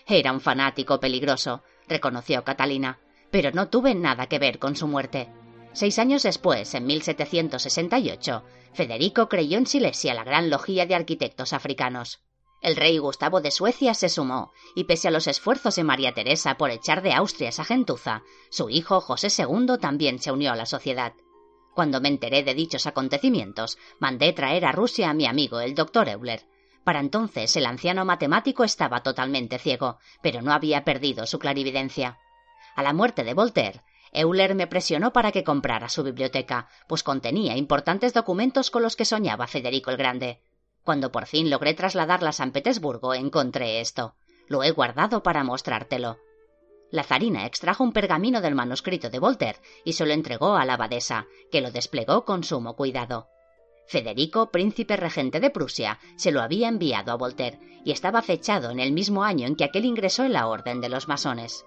Era un fanático peligroso, reconoció Catalina, pero no tuve nada que ver con su muerte. Seis años después, en 1768, Federico creyó en Silesia la gran logía de arquitectos africanos. El rey Gustavo de Suecia se sumó, y pese a los esfuerzos de María Teresa por echar de Austria esa gentuza, su hijo José II también se unió a la sociedad. Cuando me enteré de dichos acontecimientos, mandé traer a Rusia a mi amigo el doctor Euler. Para entonces el anciano matemático estaba totalmente ciego, pero no había perdido su clarividencia. A la muerte de Voltaire, Euler me presionó para que comprara su biblioteca, pues contenía importantes documentos con los que soñaba Federico el Grande. Cuando por fin logré trasladarla a San Petersburgo, encontré esto. Lo he guardado para mostrártelo. La zarina extrajo un pergamino del manuscrito de Voltaire y se lo entregó a la abadesa, que lo desplegó con sumo cuidado. Federico, príncipe regente de Prusia, se lo había enviado a Voltaire y estaba fechado en el mismo año en que aquel ingresó en la orden de los masones.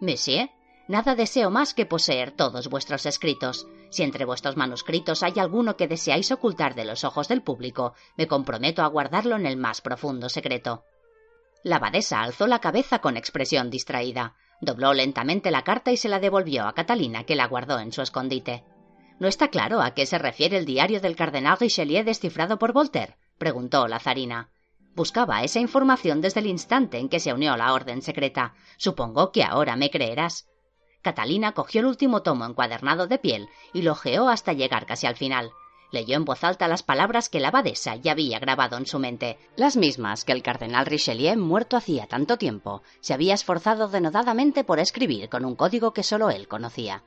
Monsieur, Nada deseo más que poseer todos vuestros escritos. Si entre vuestros manuscritos hay alguno que deseáis ocultar de los ojos del público, me comprometo a guardarlo en el más profundo secreto. La abadesa alzó la cabeza con expresión distraída, dobló lentamente la carta y se la devolvió a Catalina, que la guardó en su escondite. ¿No está claro a qué se refiere el diario del cardenal Richelieu descifrado por Voltaire? preguntó la zarina. Buscaba esa información desde el instante en que se unió a la orden secreta. Supongo que ahora me creerás. Catalina cogió el último tomo encuadernado de piel y lo ojeó hasta llegar casi al final. Leyó en voz alta las palabras que la abadesa ya había grabado en su mente, las mismas que el cardenal Richelieu, muerto hacía tanto tiempo, se había esforzado denodadamente por escribir con un código que solo él conocía.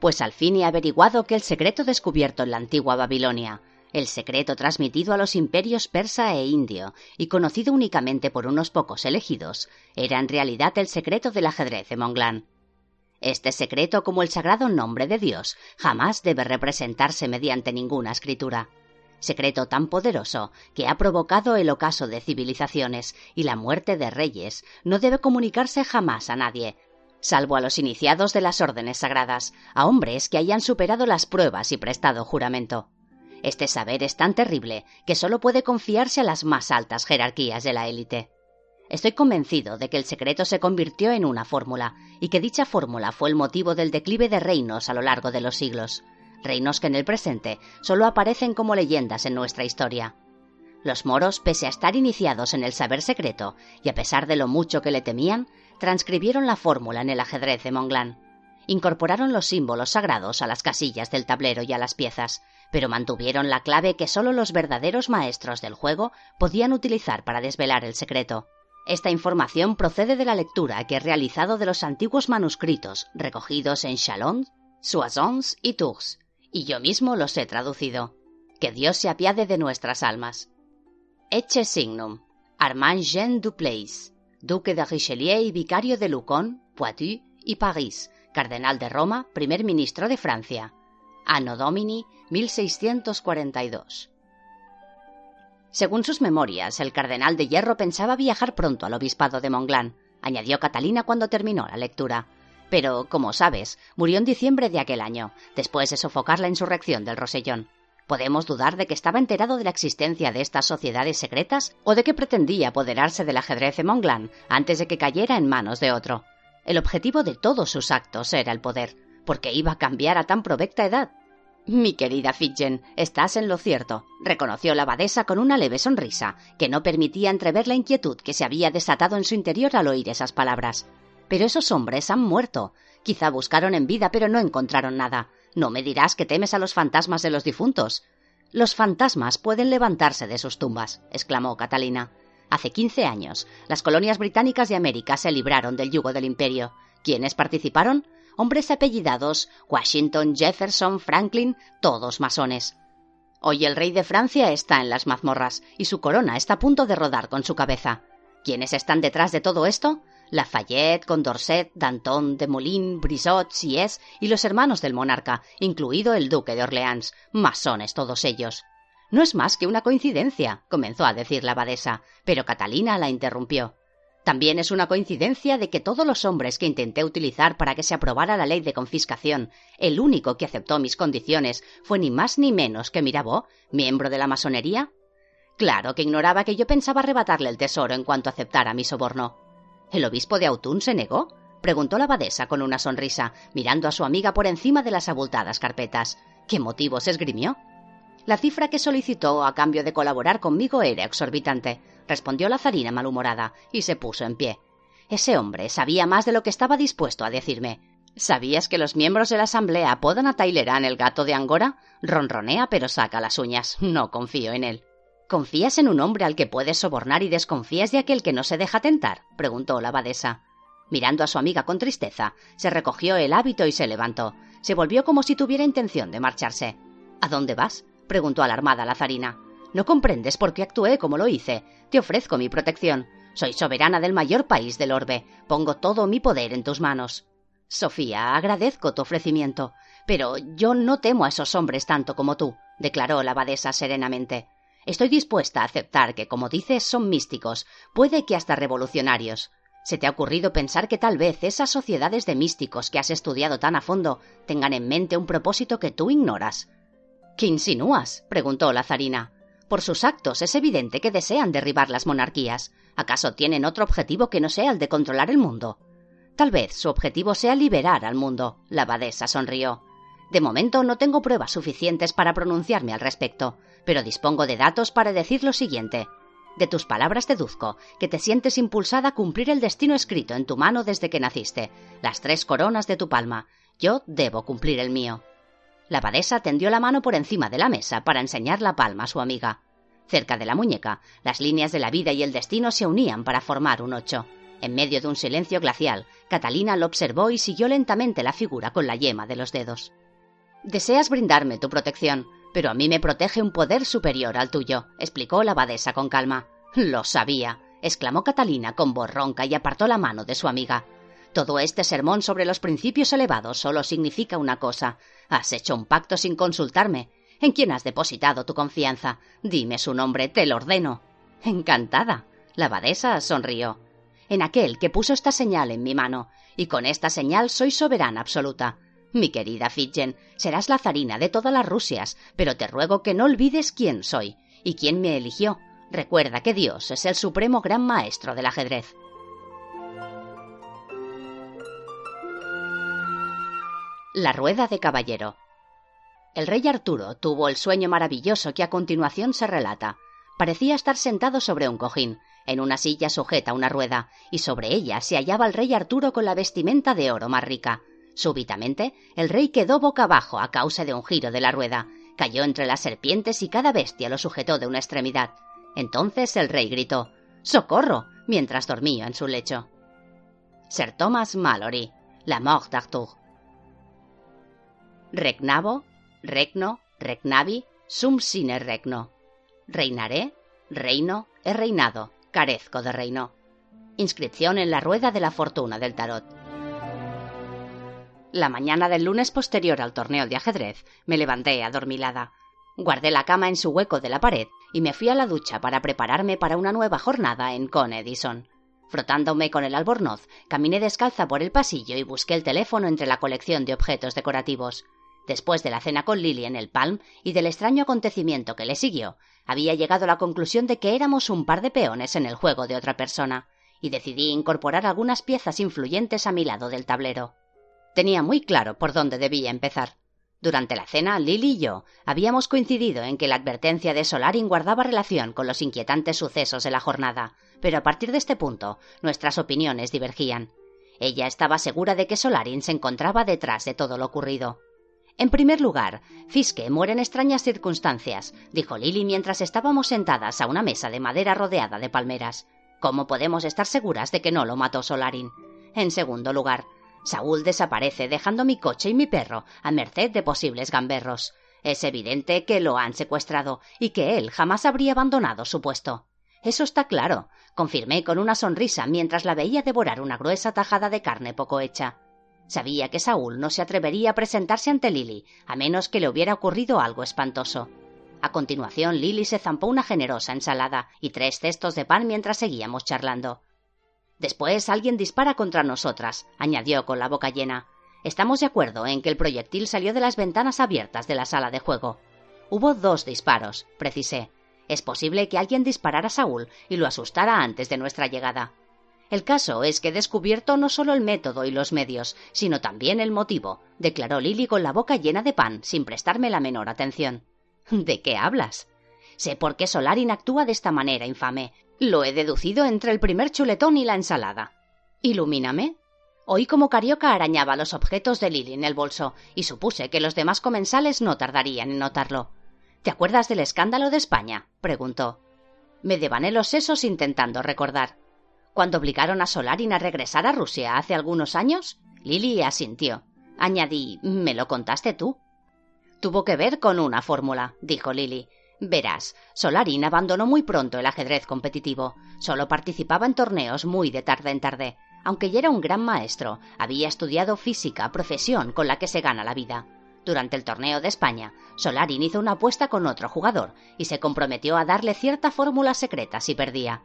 Pues al fin he averiguado que el secreto descubierto en la antigua Babilonia, el secreto transmitido a los imperios persa e indio y conocido únicamente por unos pocos elegidos, era en realidad el secreto del ajedrez de Monglán. Este secreto, como el sagrado nombre de Dios, jamás debe representarse mediante ninguna escritura. Secreto tan poderoso que ha provocado el ocaso de civilizaciones y la muerte de reyes, no debe comunicarse jamás a nadie, salvo a los iniciados de las órdenes sagradas, a hombres que hayan superado las pruebas y prestado juramento. Este saber es tan terrible que solo puede confiarse a las más altas jerarquías de la élite. Estoy convencido de que el secreto se convirtió en una fórmula, y que dicha fórmula fue el motivo del declive de reinos a lo largo de los siglos, reinos que en el presente solo aparecen como leyendas en nuestra historia. Los moros, pese a estar iniciados en el saber secreto, y a pesar de lo mucho que le temían, transcribieron la fórmula en el ajedrez de Monglán. Incorporaron los símbolos sagrados a las casillas del tablero y a las piezas, pero mantuvieron la clave que solo los verdaderos maestros del juego podían utilizar para desvelar el secreto. Esta información procede de la lectura que he realizado de los antiguos manuscritos recogidos en Chalons, Soissons y Tours, y yo mismo los he traducido. Que Dios se apiade de nuestras almas. Ecce signum. Armand Jean Dupleix, duque de Richelieu y vicario de Lucan, Poitou y París, cardenal de Roma, primer ministro de Francia. Anno Domini 1642. Según sus memorias, el cardenal de Hierro pensaba viajar pronto al obispado de Monglán. añadió Catalina cuando terminó la lectura. Pero, como sabes, murió en diciembre de aquel año, después de sofocar la insurrección del Rosellón. Podemos dudar de que estaba enterado de la existencia de estas sociedades secretas o de que pretendía apoderarse del ajedrez de Monglan antes de que cayera en manos de otro. El objetivo de todos sus actos era el poder, porque iba a cambiar a tan provecta edad. Mi querida Fitgen, estás en lo cierto, reconoció la abadesa con una leve sonrisa, que no permitía entrever la inquietud que se había desatado en su interior al oír esas palabras. Pero esos hombres han muerto. Quizá buscaron en vida, pero no encontraron nada. No me dirás que temes a los fantasmas de los difuntos. Los fantasmas pueden levantarse de sus tumbas, exclamó Catalina. Hace quince años, las colonias británicas de América se libraron del yugo del imperio. ¿Quiénes participaron? Hombres apellidados Washington, Jefferson, Franklin, todos masones. Hoy el rey de Francia está en las mazmorras y su corona está a punto de rodar con su cabeza. ¿Quiénes están detrás de todo esto? Lafayette, Condorcet, Danton, Demolin, Brissot, Sieyès y los hermanos del monarca, incluido el duque de Orleans, masones todos ellos. No es más que una coincidencia, comenzó a decir la abadesa, pero Catalina la interrumpió. También es una coincidencia de que todos los hombres que intenté utilizar para que se aprobara la ley de confiscación, el único que aceptó mis condiciones fue ni más ni menos que Mirabeau, miembro de la masonería. Claro que ignoraba que yo pensaba arrebatarle el tesoro en cuanto aceptara mi soborno. ¿El obispo de Autun se negó? preguntó la abadesa con una sonrisa, mirando a su amiga por encima de las abultadas carpetas. ¿Qué motivos esgrimió? La cifra que solicitó a cambio de colaborar conmigo era exorbitante, respondió la zarina malhumorada, y se puso en pie. Ese hombre sabía más de lo que estaba dispuesto a decirme. ¿Sabías que los miembros de la asamblea apodan a Tailerán el gato de Angora? Ronronea pero saca las uñas. No confío en él. ¿Confías en un hombre al que puedes sobornar y desconfías de aquel que no se deja tentar? preguntó la abadesa. Mirando a su amiga con tristeza, se recogió el hábito y se levantó. Se volvió como si tuviera intención de marcharse. ¿A dónde vas? preguntó alarmada la zarina. No comprendes por qué actué como lo hice. Te ofrezco mi protección. Soy soberana del mayor país del orbe. Pongo todo mi poder en tus manos. Sofía, agradezco tu ofrecimiento, pero yo no temo a esos hombres tanto como tú, declaró la abadesa serenamente. Estoy dispuesta a aceptar que, como dices, son místicos, puede que hasta revolucionarios. ¿Se te ha ocurrido pensar que tal vez esas sociedades de místicos que has estudiado tan a fondo tengan en mente un propósito que tú ignoras? ¿Qué insinúas? preguntó la zarina. Por sus actos es evidente que desean derribar las monarquías. ¿Acaso tienen otro objetivo que no sea el de controlar el mundo? Tal vez su objetivo sea liberar al mundo. La abadesa sonrió. De momento no tengo pruebas suficientes para pronunciarme al respecto, pero dispongo de datos para decir lo siguiente. De tus palabras deduzco que te sientes impulsada a cumplir el destino escrito en tu mano desde que naciste, las tres coronas de tu palma. Yo debo cumplir el mío. La abadesa tendió la mano por encima de la mesa para enseñar la palma a su amiga. Cerca de la muñeca, las líneas de la vida y el destino se unían para formar un ocho. En medio de un silencio glacial, Catalina lo observó y siguió lentamente la figura con la yema de los dedos. Deseas brindarme tu protección, pero a mí me protege un poder superior al tuyo, explicó la abadesa con calma. Lo sabía, exclamó Catalina con voz ronca y apartó la mano de su amiga. Todo este sermón sobre los principios elevados solo significa una cosa. Has hecho un pacto sin consultarme. ¿En quién has depositado tu confianza? Dime su nombre, te lo ordeno. Encantada. La abadesa sonrió. En aquel que puso esta señal en mi mano, y con esta señal soy soberana absoluta. Mi querida Fitgen, serás la zarina de todas las Rusias, pero te ruego que no olvides quién soy y quién me eligió. Recuerda que Dios es el supremo gran maestro del ajedrez. La rueda de caballero. El rey Arturo tuvo el sueño maravilloso que a continuación se relata. Parecía estar sentado sobre un cojín, en una silla sujeta a una rueda, y sobre ella se hallaba el rey Arturo con la vestimenta de oro más rica. Súbitamente, el rey quedó boca abajo a causa de un giro de la rueda, cayó entre las serpientes y cada bestia lo sujetó de una extremidad. Entonces el rey gritó ¡Socorro! mientras dormía en su lecho. Sir Thomas Mallory, La Mort d'Arthur, Regnavo, regno, regnavi, sum sine regno. Reinaré, reino, he reinado, carezco de reino. Inscripción en la rueda de la fortuna del tarot. La mañana del lunes posterior al torneo de ajedrez me levanté adormilada. Guardé la cama en su hueco de la pared y me fui a la ducha para prepararme para una nueva jornada en Con Edison. Frotándome con el albornoz, caminé descalza por el pasillo y busqué el teléfono entre la colección de objetos decorativos. Después de la cena con Lily en el Palm y del extraño acontecimiento que le siguió, había llegado a la conclusión de que éramos un par de peones en el juego de otra persona, y decidí incorporar algunas piezas influyentes a mi lado del tablero. Tenía muy claro por dónde debía empezar. Durante la cena, Lily y yo habíamos coincidido en que la advertencia de Solarin guardaba relación con los inquietantes sucesos de la jornada, pero a partir de este punto nuestras opiniones divergían. Ella estaba segura de que Solarin se encontraba detrás de todo lo ocurrido. En primer lugar, Fiske muere en extrañas circunstancias, dijo Lily mientras estábamos sentadas a una mesa de madera rodeada de palmeras. ¿Cómo podemos estar seguras de que no lo mató Solarin? En segundo lugar, Saúl desaparece dejando mi coche y mi perro a merced de posibles gamberros. Es evidente que lo han secuestrado y que él jamás habría abandonado su puesto. Eso está claro, confirmé con una sonrisa mientras la veía devorar una gruesa tajada de carne poco hecha. Sabía que Saúl no se atrevería a presentarse ante Lily, a menos que le hubiera ocurrido algo espantoso. A continuación, Lily se zampó una generosa ensalada y tres cestos de pan mientras seguíamos charlando. Después alguien dispara contra nosotras, añadió con la boca llena. Estamos de acuerdo en que el proyectil salió de las ventanas abiertas de la sala de juego. Hubo dos disparos, precisé. Es posible que alguien disparara a Saúl y lo asustara antes de nuestra llegada. El caso es que he descubierto no solo el método y los medios, sino también el motivo, declaró Lily con la boca llena de pan, sin prestarme la menor atención. ¿De qué hablas? Sé por qué Solarin actúa de esta manera infame. Lo he deducido entre el primer chuletón y la ensalada. Ilumíname. Oí como Carioca arañaba los objetos de Lily en el bolso, y supuse que los demás comensales no tardarían en notarlo. ¿Te acuerdas del escándalo de España? preguntó. Me devané los sesos intentando recordar cuando obligaron a Solarin a regresar a Rusia hace algunos años? Lily asintió. Añadí, ¿me lo contaste tú? Tuvo que ver con una fórmula, dijo Lily. Verás, Solarin abandonó muy pronto el ajedrez competitivo. Solo participaba en torneos muy de tarde en tarde. Aunque ya era un gran maestro, había estudiado física, profesión con la que se gana la vida. Durante el torneo de España, Solarin hizo una apuesta con otro jugador y se comprometió a darle cierta fórmula secreta si perdía.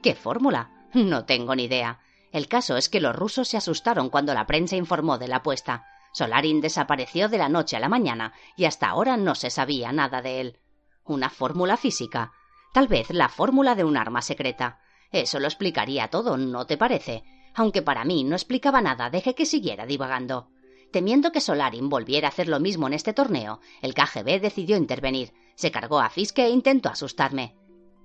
¿Qué fórmula? No tengo ni idea. El caso es que los rusos se asustaron cuando la prensa informó de la apuesta. Solarin desapareció de la noche a la mañana y hasta ahora no se sabía nada de él. Una fórmula física. Tal vez la fórmula de un arma secreta. Eso lo explicaría todo, ¿no te parece? Aunque para mí no explicaba nada, dejé que siguiera divagando. Temiendo que Solarin volviera a hacer lo mismo en este torneo, el KGB decidió intervenir. Se cargó a Fiske e intentó asustarme.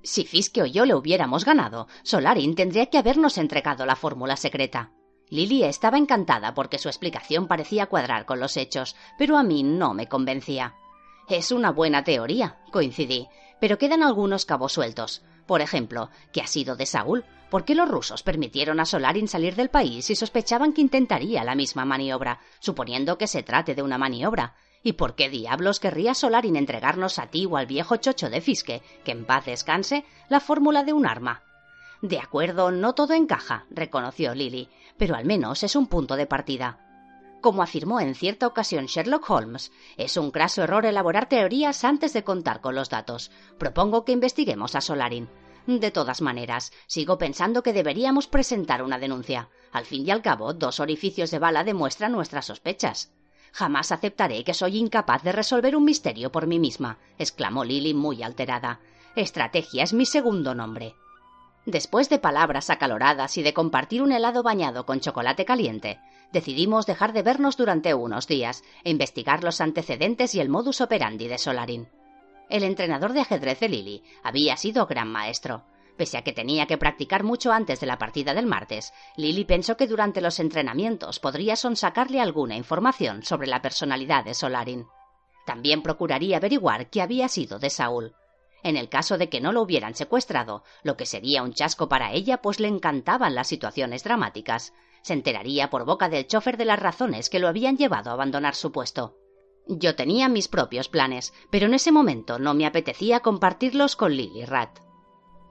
Si Fiske o yo le hubiéramos ganado, Solarin tendría que habernos entregado la fórmula secreta. Lily estaba encantada porque su explicación parecía cuadrar con los hechos, pero a mí no me convencía. Es una buena teoría, coincidí, pero quedan algunos cabos sueltos. Por ejemplo, ¿qué ha sido de Saúl? ¿Por qué los rusos permitieron a Solarin salir del país y sospechaban que intentaría la misma maniobra, suponiendo que se trate de una maniobra? ¿Y por qué diablos querría Solarin entregarnos a ti o al viejo chocho de Fiske, que en paz descanse, la fórmula de un arma? De acuerdo, no todo encaja, reconoció Lily, pero al menos es un punto de partida. Como afirmó en cierta ocasión Sherlock Holmes, es un craso error elaborar teorías antes de contar con los datos. Propongo que investiguemos a Solarin. De todas maneras, sigo pensando que deberíamos presentar una denuncia. Al fin y al cabo, dos orificios de bala demuestran nuestras sospechas. Jamás aceptaré que soy incapaz de resolver un misterio por mí misma, exclamó Lily muy alterada. Estrategia es mi segundo nombre. Después de palabras acaloradas y de compartir un helado bañado con chocolate caliente, decidimos dejar de vernos durante unos días e investigar los antecedentes y el modus operandi de Solarin. El entrenador de ajedrez de Lily había sido gran maestro. Pese a que tenía que practicar mucho antes de la partida del martes, Lily pensó que durante los entrenamientos podría sonsacarle alguna información sobre la personalidad de Solarin. También procuraría averiguar qué había sido de Saúl. En el caso de que no lo hubieran secuestrado, lo que sería un chasco para ella, pues le encantaban las situaciones dramáticas, se enteraría por boca del chofer de las razones que lo habían llevado a abandonar su puesto. Yo tenía mis propios planes, pero en ese momento no me apetecía compartirlos con Lily Rat.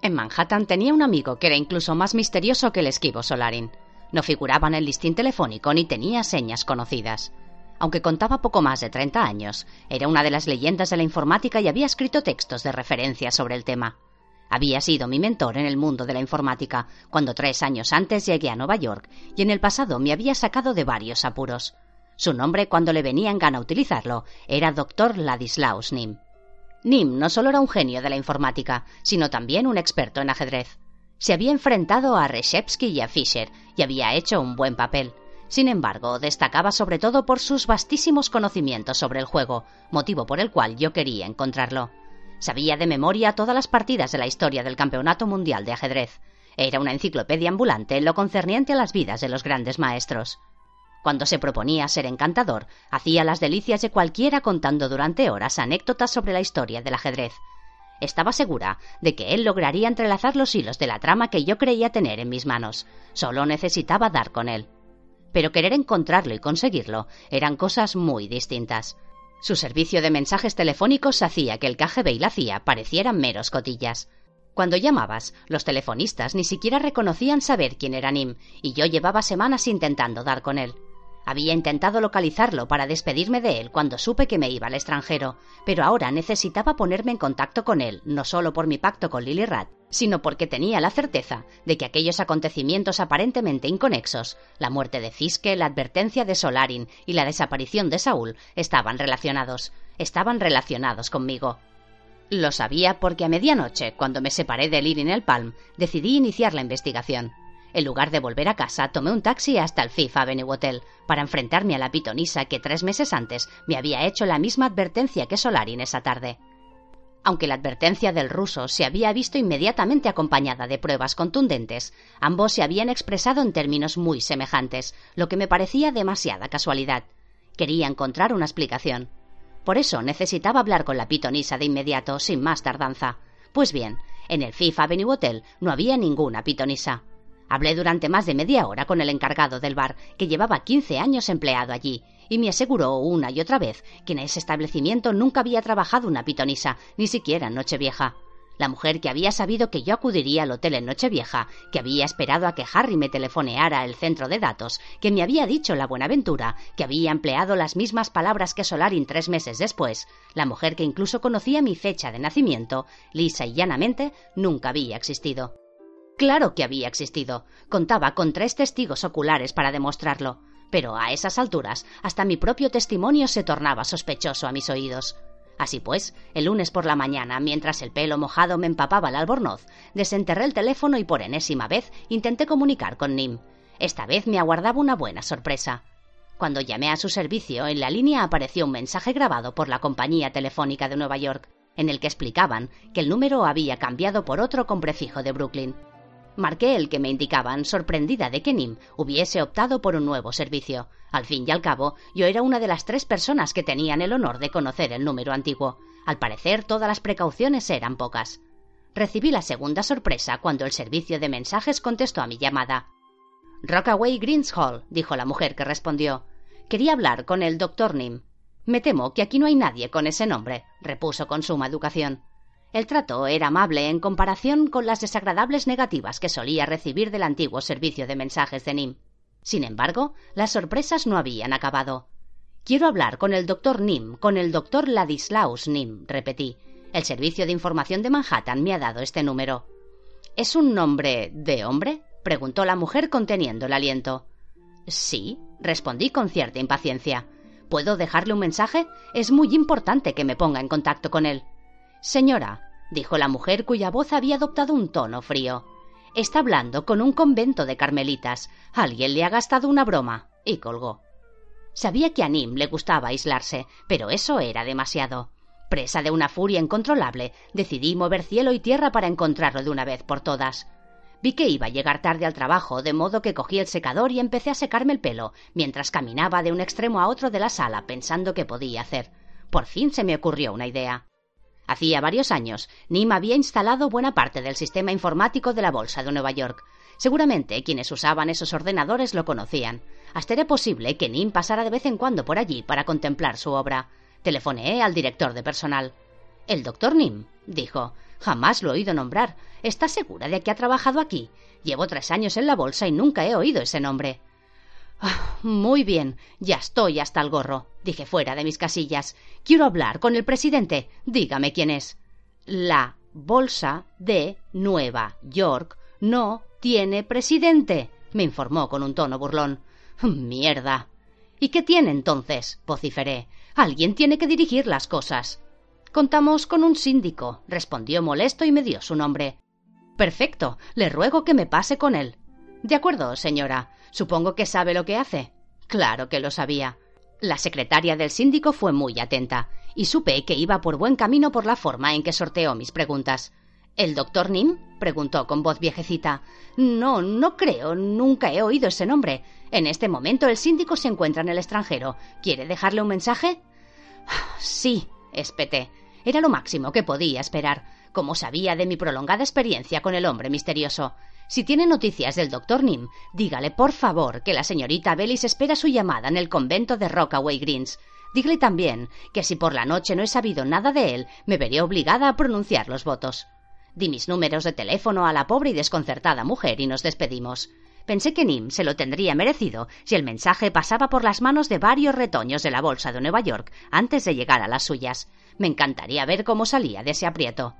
En Manhattan tenía un amigo que era incluso más misterioso que el esquivo Solarin. No figuraba en el listín telefónico ni tenía señas conocidas. Aunque contaba poco más de 30 años, era una de las leyendas de la informática y había escrito textos de referencia sobre el tema. Había sido mi mentor en el mundo de la informática, cuando tres años antes llegué a Nueva York, y en el pasado me había sacado de varios apuros. Su nombre, cuando le venía en gana utilizarlo, era Dr. Ladislaus Nim. Nim no solo era un genio de la informática, sino también un experto en ajedrez. Se había enfrentado a Reshevsky y a Fischer, y había hecho un buen papel. Sin embargo, destacaba sobre todo por sus vastísimos conocimientos sobre el juego, motivo por el cual yo quería encontrarlo. Sabía de memoria todas las partidas de la historia del Campeonato Mundial de Ajedrez. Era una enciclopedia ambulante en lo concerniente a las vidas de los grandes maestros. Cuando se proponía ser encantador, hacía las delicias de cualquiera contando durante horas anécdotas sobre la historia del ajedrez. Estaba segura de que él lograría entrelazar los hilos de la trama que yo creía tener en mis manos. Solo necesitaba dar con él. Pero querer encontrarlo y conseguirlo eran cosas muy distintas. Su servicio de mensajes telefónicos hacía que el KGB y la CIA parecieran meros cotillas. Cuando llamabas, los telefonistas ni siquiera reconocían saber quién era Nim, y yo llevaba semanas intentando dar con él. Había intentado localizarlo para despedirme de él cuando supe que me iba al extranjero, pero ahora necesitaba ponerme en contacto con él, no solo por mi pacto con Lily Rat, sino porque tenía la certeza de que aquellos acontecimientos aparentemente inconexos, la muerte de Fiske, la advertencia de Solarin y la desaparición de Saúl, estaban relacionados, estaban relacionados conmigo. Lo sabía porque a medianoche, cuando me separé de Lily en el Palm, decidí iniciar la investigación. En lugar de volver a casa, tomé un taxi hasta el Fifth Avenue Hotel para enfrentarme a la pitonisa que tres meses antes me había hecho la misma advertencia que Solarin esa tarde. Aunque la advertencia del ruso se había visto inmediatamente acompañada de pruebas contundentes, ambos se habían expresado en términos muy semejantes, lo que me parecía demasiada casualidad. Quería encontrar una explicación. Por eso necesitaba hablar con la pitonisa de inmediato, sin más tardanza. Pues bien, en el Fifth Avenue Hotel no había ninguna pitonisa. Hablé durante más de media hora con el encargado del bar, que llevaba quince años empleado allí, y me aseguró una y otra vez que en ese establecimiento nunca había trabajado una pitonisa, ni siquiera en Nochevieja. La mujer que había sabido que yo acudiría al hotel en Nochevieja, que había esperado a que Harry me telefoneara al centro de datos, que me había dicho la Buenaventura, que había empleado las mismas palabras que Solarin tres meses después, la mujer que incluso conocía mi fecha de nacimiento, lisa y llanamente, nunca había existido. Claro que había existido. Contaba con tres testigos oculares para demostrarlo. Pero a esas alturas, hasta mi propio testimonio se tornaba sospechoso a mis oídos. Así pues, el lunes por la mañana, mientras el pelo mojado me empapaba el albornoz, desenterré el teléfono y por enésima vez intenté comunicar con Nim. Esta vez me aguardaba una buena sorpresa. Cuando llamé a su servicio, en la línea apareció un mensaje grabado por la compañía telefónica de Nueva York, en el que explicaban que el número había cambiado por otro con prefijo de Brooklyn. Marqué el que me indicaban, sorprendida de que Nim hubiese optado por un nuevo servicio. Al fin y al cabo, yo era una de las tres personas que tenían el honor de conocer el número antiguo. Al parecer, todas las precauciones eran pocas. Recibí la segunda sorpresa cuando el servicio de mensajes contestó a mi llamada. Rockaway Greens Hall, dijo la mujer que respondió. Quería hablar con el doctor Nim. Me temo que aquí no hay nadie con ese nombre, repuso con suma educación. El trato era amable en comparación con las desagradables negativas que solía recibir del antiguo servicio de mensajes de Nim. Sin embargo, las sorpresas no habían acabado. Quiero hablar con el doctor Nim, con el doctor Ladislaus Nim, repetí. El servicio de información de Manhattan me ha dado este número. ¿Es un nombre de hombre? preguntó la mujer conteniendo el aliento. Sí, respondí con cierta impaciencia. ¿Puedo dejarle un mensaje? Es muy importante que me ponga en contacto con él. Señora, dijo la mujer cuya voz había adoptado un tono frío. Está hablando con un convento de carmelitas. Alguien le ha gastado una broma. Y colgó. Sabía que a Nim le gustaba aislarse, pero eso era demasiado. Presa de una furia incontrolable, decidí mover cielo y tierra para encontrarlo de una vez por todas. Vi que iba a llegar tarde al trabajo, de modo que cogí el secador y empecé a secarme el pelo, mientras caminaba de un extremo a otro de la sala pensando qué podía hacer. Por fin se me ocurrió una idea. Hacía varios años, Nim había instalado buena parte del sistema informático de la Bolsa de Nueva York. Seguramente quienes usaban esos ordenadores lo conocían. Hasta era posible que Nim pasara de vez en cuando por allí para contemplar su obra. Telefoneé al director de personal. El doctor Nim, dijo. Jamás lo he oído nombrar. ¿Está segura de que ha trabajado aquí? Llevo tres años en la bolsa y nunca he oído ese nombre. Ah, muy bien, ya estoy hasta el gorro, dije fuera de mis casillas. Quiero hablar con el presidente. Dígame quién es. La Bolsa de Nueva York no tiene presidente, me informó con un tono burlón. Mierda. ¿Y qué tiene entonces? vociferé. Alguien tiene que dirigir las cosas. Contamos con un síndico, respondió molesto y me dio su nombre. Perfecto. Le ruego que me pase con él. De acuerdo, señora. Supongo que sabe lo que hace. Claro que lo sabía. La secretaria del síndico fue muy atenta, y supe que iba por buen camino por la forma en que sorteó mis preguntas. ¿El doctor Nim? preguntó con voz viejecita. No, no creo. Nunca he oído ese nombre. En este momento el síndico se encuentra en el extranjero. ¿Quiere dejarle un mensaje? Sí, espeté. Era lo máximo que podía esperar, como sabía de mi prolongada experiencia con el hombre misterioso. Si tiene noticias del doctor Nim, dígale por favor que la señorita Bellis espera su llamada en el convento de Rockaway Greens. Dígale también que si por la noche no he sabido nada de él, me veré obligada a pronunciar los votos. Di mis números de teléfono a la pobre y desconcertada mujer y nos despedimos. Pensé que Nim se lo tendría merecido si el mensaje pasaba por las manos de varios retoños de la bolsa de Nueva York antes de llegar a las suyas. Me encantaría ver cómo salía de ese aprieto.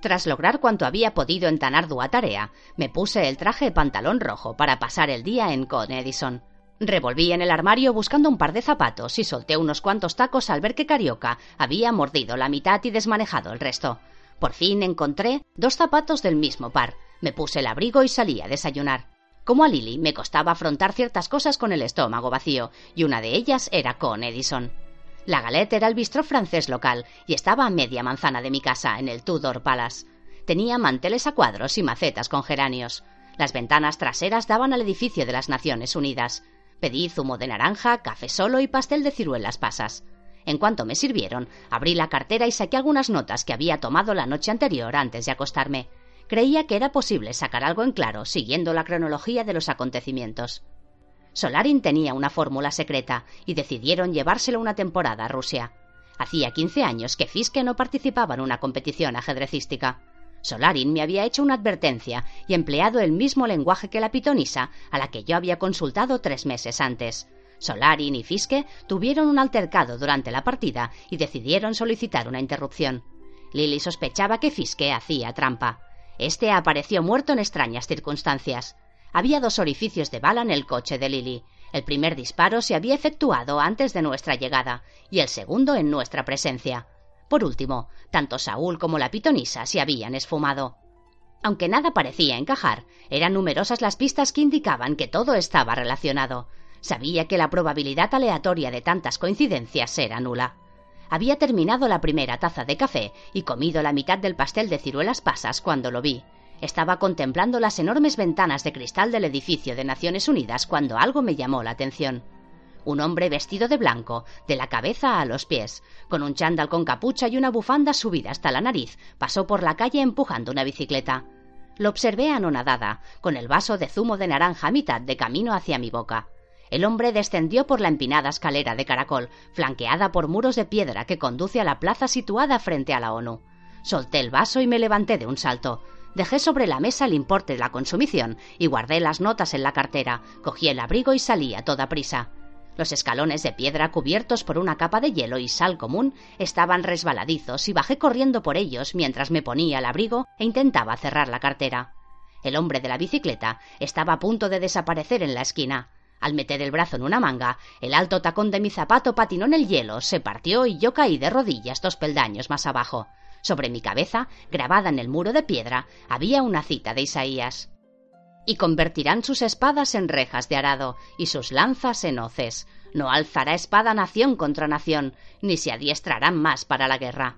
Tras lograr cuanto había podido en tan ardua tarea, me puse el traje de pantalón rojo para pasar el día en Con Edison. Revolví en el armario buscando un par de zapatos y solté unos cuantos tacos al ver que Carioca había mordido la mitad y desmanejado el resto. Por fin encontré dos zapatos del mismo par. Me puse el abrigo y salí a desayunar. Como a Lily me costaba afrontar ciertas cosas con el estómago vacío, y una de ellas era con Edison. La Galette era el bistró francés local y estaba a media manzana de mi casa, en el Tudor Palace. Tenía manteles a cuadros y macetas con geranios. Las ventanas traseras daban al edificio de las Naciones Unidas. Pedí zumo de naranja, café solo y pastel de ciruelas pasas. En cuanto me sirvieron, abrí la cartera y saqué algunas notas que había tomado la noche anterior antes de acostarme. Creía que era posible sacar algo en claro siguiendo la cronología de los acontecimientos. Solarin tenía una fórmula secreta y decidieron llevárselo una temporada a Rusia. Hacía quince años que Fiske no participaba en una competición ajedrecística. Solarin me había hecho una advertencia y empleado el mismo lenguaje que la pitonisa a la que yo había consultado tres meses antes. Solarin y Fiske tuvieron un altercado durante la partida y decidieron solicitar una interrupción. Lily sospechaba que Fiske hacía trampa. Este apareció muerto en extrañas circunstancias. Había dos orificios de bala en el coche de Lily. El primer disparo se había efectuado antes de nuestra llegada y el segundo en nuestra presencia. Por último, tanto Saúl como la pitonisa se habían esfumado. Aunque nada parecía encajar, eran numerosas las pistas que indicaban que todo estaba relacionado. Sabía que la probabilidad aleatoria de tantas coincidencias era nula. Había terminado la primera taza de café y comido la mitad del pastel de ciruelas pasas cuando lo vi. Estaba contemplando las enormes ventanas de cristal del edificio de Naciones Unidas cuando algo me llamó la atención. Un hombre vestido de blanco, de la cabeza a los pies, con un chándal con capucha y una bufanda subida hasta la nariz, pasó por la calle empujando una bicicleta. Lo observé anonadada, con el vaso de zumo de naranja a mitad de camino hacia mi boca. El hombre descendió por la empinada escalera de caracol, flanqueada por muros de piedra que conduce a la plaza situada frente a la ONU. Solté el vaso y me levanté de un salto. Dejé sobre la mesa el importe de la consumición y guardé las notas en la cartera, cogí el abrigo y salí a toda prisa. Los escalones de piedra cubiertos por una capa de hielo y sal común estaban resbaladizos y bajé corriendo por ellos mientras me ponía el abrigo e intentaba cerrar la cartera. El hombre de la bicicleta estaba a punto de desaparecer en la esquina. Al meter el brazo en una manga, el alto tacón de mi zapato patinó en el hielo, se partió y yo caí de rodillas dos peldaños más abajo. Sobre mi cabeza, grabada en el muro de piedra, había una cita de Isaías. Y convertirán sus espadas en rejas de arado y sus lanzas en hoces. No alzará espada nación contra nación, ni se adiestrarán más para la guerra.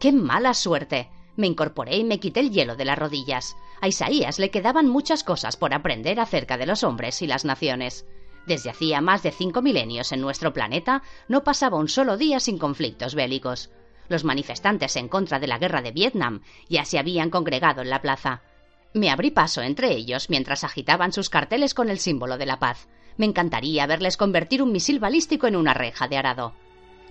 ¡Qué mala suerte! Me incorporé y me quité el hielo de las rodillas. A Isaías le quedaban muchas cosas por aprender acerca de los hombres y las naciones. Desde hacía más de cinco milenios en nuestro planeta no pasaba un solo día sin conflictos bélicos. Los manifestantes en contra de la guerra de Vietnam ya se habían congregado en la plaza. Me abrí paso entre ellos mientras agitaban sus carteles con el símbolo de la paz. Me encantaría verles convertir un misil balístico en una reja de arado.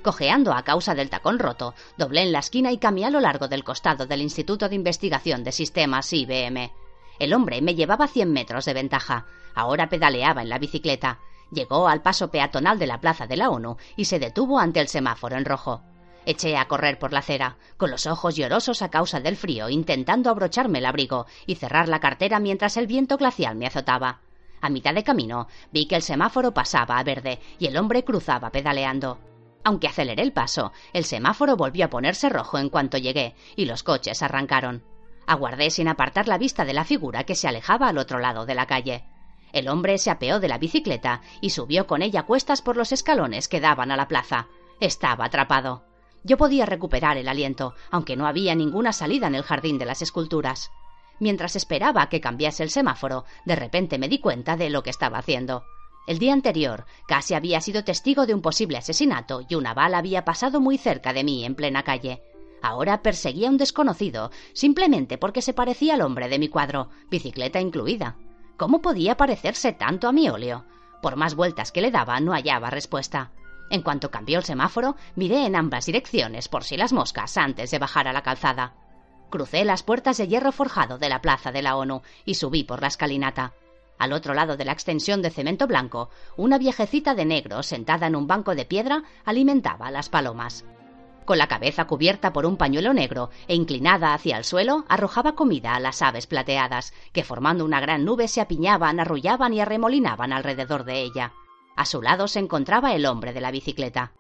Cojeando a causa del tacón roto, doblé en la esquina y cambié a lo largo del costado del Instituto de Investigación de Sistemas IBM. El hombre me llevaba cien metros de ventaja. Ahora pedaleaba en la bicicleta. Llegó al paso peatonal de la plaza de la ONU y se detuvo ante el semáforo en rojo. Eché a correr por la acera, con los ojos llorosos a causa del frío, intentando abrocharme el abrigo y cerrar la cartera mientras el viento glacial me azotaba. A mitad de camino vi que el semáforo pasaba a verde y el hombre cruzaba pedaleando. Aunque aceleré el paso, el semáforo volvió a ponerse rojo en cuanto llegué y los coches arrancaron. Aguardé sin apartar la vista de la figura que se alejaba al otro lado de la calle. El hombre se apeó de la bicicleta y subió con ella cuestas por los escalones que daban a la plaza. Estaba atrapado. Yo podía recuperar el aliento, aunque no había ninguna salida en el jardín de las esculturas. Mientras esperaba que cambiase el semáforo, de repente me di cuenta de lo que estaba haciendo. El día anterior casi había sido testigo de un posible asesinato y una bala había pasado muy cerca de mí en plena calle. Ahora perseguía a un desconocido, simplemente porque se parecía al hombre de mi cuadro, bicicleta incluida. ¿Cómo podía parecerse tanto a mi óleo? Por más vueltas que le daba, no hallaba respuesta. En cuanto cambió el semáforo, miré en ambas direcciones por si las moscas antes de bajar a la calzada. Crucé las puertas de hierro forjado de la plaza de la ONU y subí por la escalinata. Al otro lado de la extensión de cemento blanco, una viejecita de negro sentada en un banco de piedra alimentaba a las palomas. Con la cabeza cubierta por un pañuelo negro e inclinada hacia el suelo, arrojaba comida a las aves plateadas, que formando una gran nube se apiñaban, arrullaban y arremolinaban alrededor de ella. A su lado se encontraba el hombre de la bicicleta.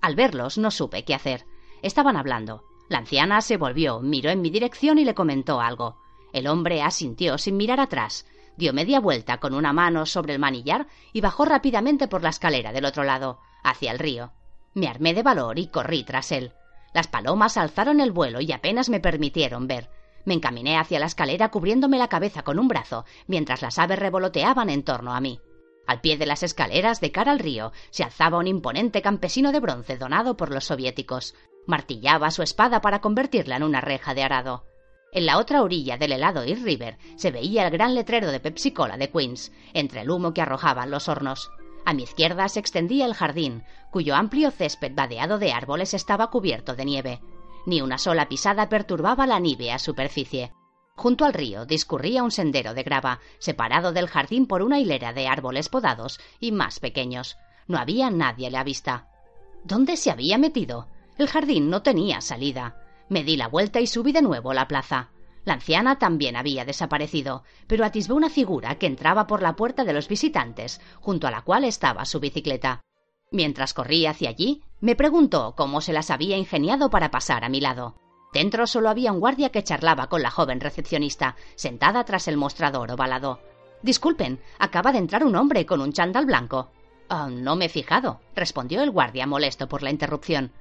Al verlos no supe qué hacer. Estaban hablando. La anciana se volvió, miró en mi dirección y le comentó algo. El hombre asintió sin mirar atrás, dio media vuelta con una mano sobre el manillar y bajó rápidamente por la escalera del otro lado, hacia el río. Me armé de valor y corrí tras él. Las palomas alzaron el vuelo y apenas me permitieron ver. Me encaminé hacia la escalera cubriéndome la cabeza con un brazo, mientras las aves revoloteaban en torno a mí. Al pie de las escaleras, de cara al río, se alzaba un imponente campesino de bronce donado por los soviéticos. Martillaba su espada para convertirla en una reja de arado. En la otra orilla del helado East River se veía el gran letrero de Pepsi Cola de Queens, entre el humo que arrojaban los hornos. A mi izquierda se extendía el jardín, cuyo amplio césped vadeado de árboles estaba cubierto de nieve. Ni una sola pisada perturbaba la nívea superficie. Junto al río discurría un sendero de grava, separado del jardín por una hilera de árboles podados y más pequeños. No había nadie a la vista. ¿Dónde se había metido? El jardín no tenía salida. Me di la vuelta y subí de nuevo a la plaza. La anciana también había desaparecido, pero atisbé una figura que entraba por la puerta de los visitantes, junto a la cual estaba su bicicleta. Mientras corría hacia allí, me preguntó cómo se las había ingeniado para pasar a mi lado. Dentro solo había un guardia que charlaba con la joven recepcionista, sentada tras el mostrador ovalado. Disculpen, acaba de entrar un hombre con un chándal blanco. Oh, no me he fijado, respondió el guardia molesto por la interrupción.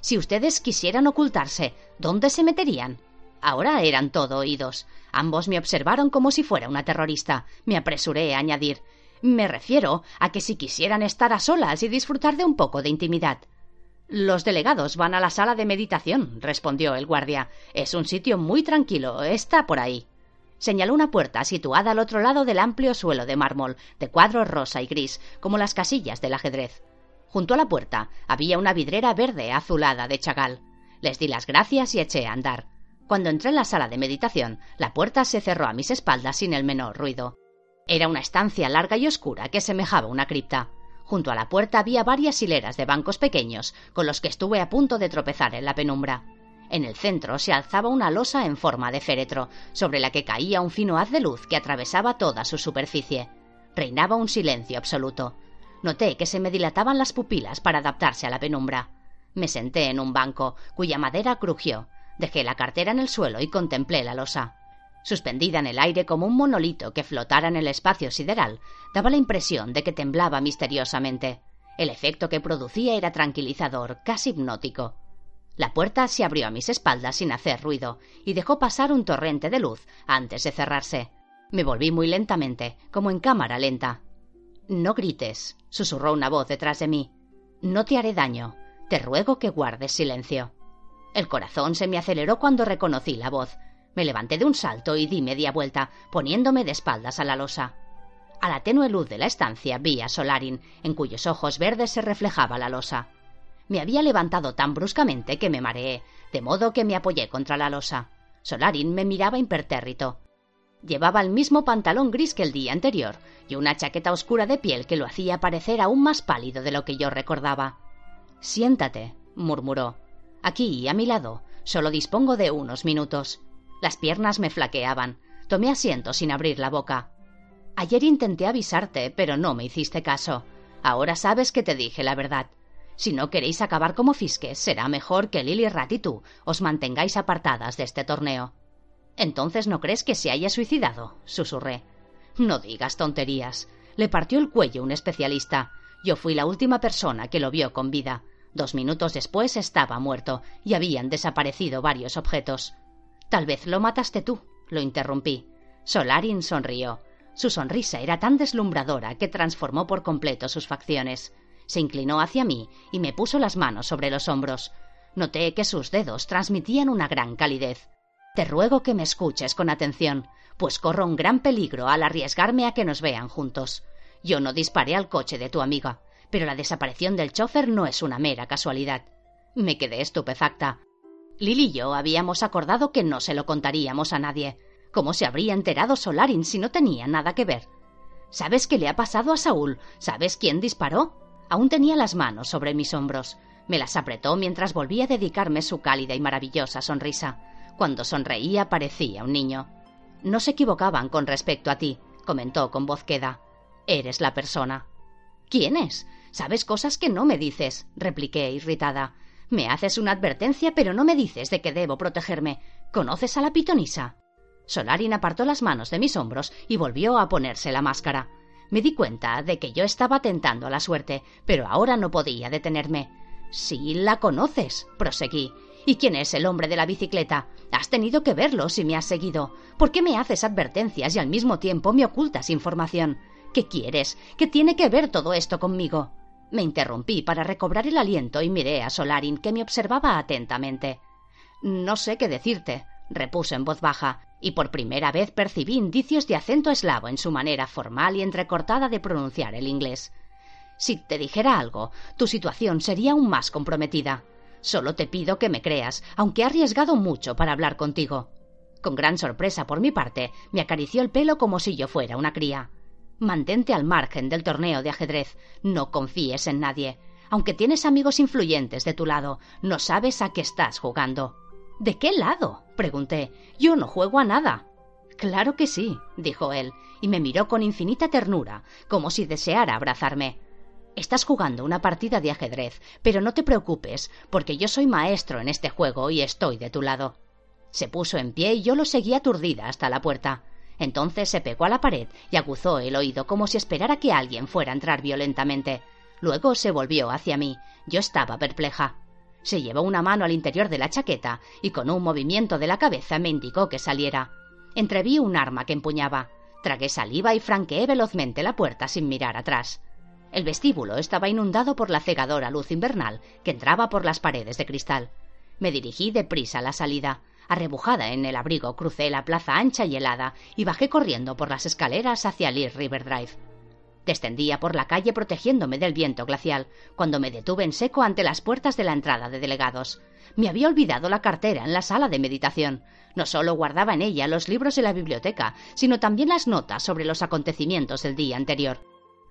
Si ustedes quisieran ocultarse, ¿dónde se meterían? Ahora eran todo oídos. Ambos me observaron como si fuera una terrorista. Me apresuré a añadir me refiero a que si quisieran estar a solas y disfrutar de un poco de intimidad. Los delegados van a la sala de meditación, respondió el guardia. Es un sitio muy tranquilo. Está por ahí. Señaló una puerta situada al otro lado del amplio suelo de mármol, de cuadros rosa y gris, como las casillas del ajedrez. Junto a la puerta había una vidrera verde azulada de chagal. Les di las gracias y eché a andar. Cuando entré en la sala de meditación, la puerta se cerró a mis espaldas sin el menor ruido. Era una estancia larga y oscura que semejaba una cripta. Junto a la puerta había varias hileras de bancos pequeños, con los que estuve a punto de tropezar en la penumbra. En el centro se alzaba una losa en forma de féretro, sobre la que caía un fino haz de luz que atravesaba toda su superficie. Reinaba un silencio absoluto. Noté que se me dilataban las pupilas para adaptarse a la penumbra. Me senté en un banco, cuya madera crujió, Dejé la cartera en el suelo y contemplé la losa. Suspendida en el aire como un monolito que flotara en el espacio sideral, daba la impresión de que temblaba misteriosamente. El efecto que producía era tranquilizador, casi hipnótico. La puerta se abrió a mis espaldas sin hacer ruido y dejó pasar un torrente de luz antes de cerrarse. Me volví muy lentamente, como en cámara lenta. No grites, susurró una voz detrás de mí. No te haré daño. Te ruego que guardes silencio. El corazón se me aceleró cuando reconocí la voz. Me levanté de un salto y di media vuelta, poniéndome de espaldas a la losa. A la tenue luz de la estancia vi a Solarin, en cuyos ojos verdes se reflejaba la losa. Me había levantado tan bruscamente que me mareé, de modo que me apoyé contra la losa. Solarin me miraba impertérrito. Llevaba el mismo pantalón gris que el día anterior y una chaqueta oscura de piel que lo hacía parecer aún más pálido de lo que yo recordaba. Siéntate, murmuró. Aquí, a mi lado, solo dispongo de unos minutos. Las piernas me flaqueaban. Tomé asiento sin abrir la boca. Ayer intenté avisarte, pero no me hiciste caso. Ahora sabes que te dije la verdad. Si no queréis acabar como fisques, será mejor que Lily Rat y tú os mantengáis apartadas de este torneo. Entonces no crees que se haya suicidado, susurré. No digas tonterías. Le partió el cuello un especialista. Yo fui la última persona que lo vio con vida. Dos minutos después estaba muerto y habían desaparecido varios objetos. Tal vez lo mataste tú, lo interrumpí. Solarin sonrió. Su sonrisa era tan deslumbradora que transformó por completo sus facciones. Se inclinó hacia mí y me puso las manos sobre los hombros. Noté que sus dedos transmitían una gran calidez. Te ruego que me escuches con atención, pues corro un gran peligro al arriesgarme a que nos vean juntos. Yo no disparé al coche de tu amiga, pero la desaparición del chofer no es una mera casualidad. Me quedé estupefacta. Lily y yo habíamos acordado que no se lo contaríamos a nadie. ¿Cómo se habría enterado Solarin si no tenía nada que ver? ¿Sabes qué le ha pasado a Saúl? ¿Sabes quién disparó? Aún tenía las manos sobre mis hombros. Me las apretó mientras volvía a dedicarme su cálida y maravillosa sonrisa. Cuando sonreía parecía un niño. No se equivocaban con respecto a ti, comentó con voz queda. Eres la persona. ¿Quién es? Sabes cosas que no me dices, repliqué irritada. Me haces una advertencia, pero no me dices de que debo protegerme. ¿Conoces a la pitonisa? Solarin apartó las manos de mis hombros y volvió a ponerse la máscara. Me di cuenta de que yo estaba tentando a la suerte, pero ahora no podía detenerme. Sí, la conoces, proseguí. ¿Y quién es el hombre de la bicicleta? Has tenido que verlo si me has seguido. ¿Por qué me haces advertencias y al mismo tiempo me ocultas información? ¿Qué quieres? ¿Qué tiene que ver todo esto conmigo? Me interrumpí para recobrar el aliento y miré a Solarin, que me observaba atentamente. No sé qué decirte, repuso en voz baja, y por primera vez percibí indicios de acento eslavo en su manera formal y entrecortada de pronunciar el inglés. Si te dijera algo, tu situación sería aún más comprometida. Solo te pido que me creas, aunque he arriesgado mucho para hablar contigo. Con gran sorpresa por mi parte, me acarició el pelo como si yo fuera una cría. Mantente al margen del torneo de ajedrez. No confíes en nadie. Aunque tienes amigos influyentes de tu lado, no sabes a qué estás jugando. ¿De qué lado? pregunté. Yo no juego a nada. Claro que sí, dijo él, y me miró con infinita ternura, como si deseara abrazarme. Estás jugando una partida de ajedrez, pero no te preocupes, porque yo soy maestro en este juego y estoy de tu lado. Se puso en pie y yo lo seguí aturdida hasta la puerta. Entonces se pegó a la pared y aguzó el oído como si esperara que alguien fuera a entrar violentamente. Luego se volvió hacia mí. Yo estaba perpleja. Se llevó una mano al interior de la chaqueta y con un movimiento de la cabeza me indicó que saliera. Entreví un arma que empuñaba. Tragué saliva y franqueé velozmente la puerta sin mirar atrás. El vestíbulo estaba inundado por la cegadora luz invernal que entraba por las paredes de cristal. Me dirigí deprisa a la salida. Arrebujada en el abrigo, crucé la plaza ancha y helada y bajé corriendo por las escaleras hacia Lee River Drive. Descendía por la calle protegiéndome del viento glacial, cuando me detuve en seco ante las puertas de la entrada de delegados. Me había olvidado la cartera en la sala de meditación. No solo guardaba en ella los libros de la biblioteca, sino también las notas sobre los acontecimientos del día anterior.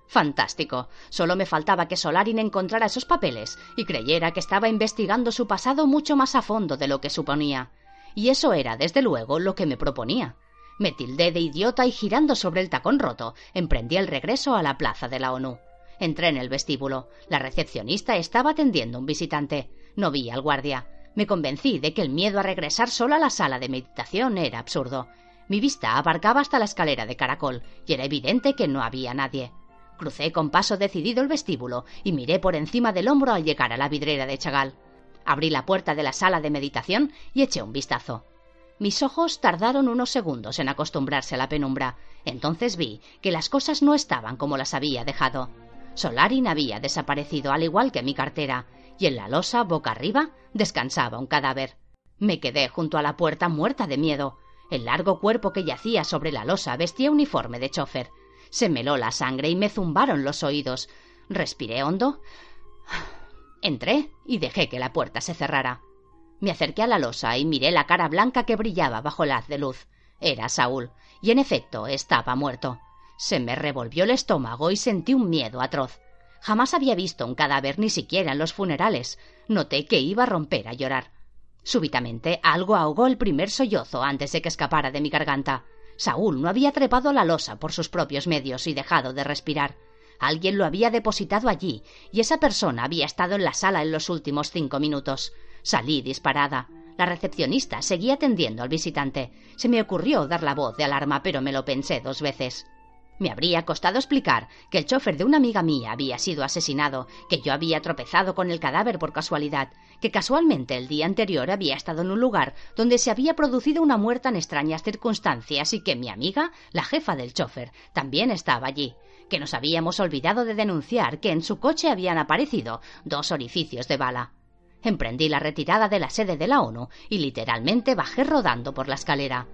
Fantástico. Solo me faltaba que Solarin encontrara esos papeles y creyera que estaba investigando su pasado mucho más a fondo de lo que suponía. Y eso era, desde luego, lo que me proponía. Me tildé de idiota y girando sobre el tacón roto, emprendí el regreso a la plaza de la ONU. Entré en el vestíbulo. La recepcionista estaba atendiendo un visitante. No vi al guardia. Me convencí de que el miedo a regresar sola a la sala de meditación era absurdo. Mi vista abarcaba hasta la escalera de caracol, y era evidente que no había nadie. Crucé con paso decidido el vestíbulo y miré por encima del hombro al llegar a la vidrera de Chagal. Abrí la puerta de la sala de meditación y eché un vistazo. Mis ojos tardaron unos segundos en acostumbrarse a la penumbra. Entonces vi que las cosas no estaban como las había dejado. Solarin había desaparecido al igual que mi cartera, y en la losa, boca arriba, descansaba un cadáver. Me quedé junto a la puerta muerta de miedo. El largo cuerpo que yacía sobre la losa vestía uniforme de chofer. Se meló la sangre y me zumbaron los oídos. Respiré hondo. Entré y dejé que la puerta se cerrara. Me acerqué a la losa y miré la cara blanca que brillaba bajo el haz de luz. Era Saúl, y en efecto estaba muerto. Se me revolvió el estómago y sentí un miedo atroz. Jamás había visto un cadáver ni siquiera en los funerales. Noté que iba a romper a llorar. Súbitamente algo ahogó el primer sollozo antes de que escapara de mi garganta. Saúl no había trepado la losa por sus propios medios y dejado de respirar. Alguien lo había depositado allí, y esa persona había estado en la sala en los últimos cinco minutos. Salí disparada. La recepcionista seguía atendiendo al visitante. Se me ocurrió dar la voz de alarma, pero me lo pensé dos veces. Me habría costado explicar que el chofer de una amiga mía había sido asesinado, que yo había tropezado con el cadáver por casualidad, que casualmente el día anterior había estado en un lugar donde se había producido una muerte en extrañas circunstancias y que mi amiga, la jefa del chofer, también estaba allí, que nos habíamos olvidado de denunciar que en su coche habían aparecido dos orificios de bala. Emprendí la retirada de la sede de la ONU y literalmente bajé rodando por la escalera.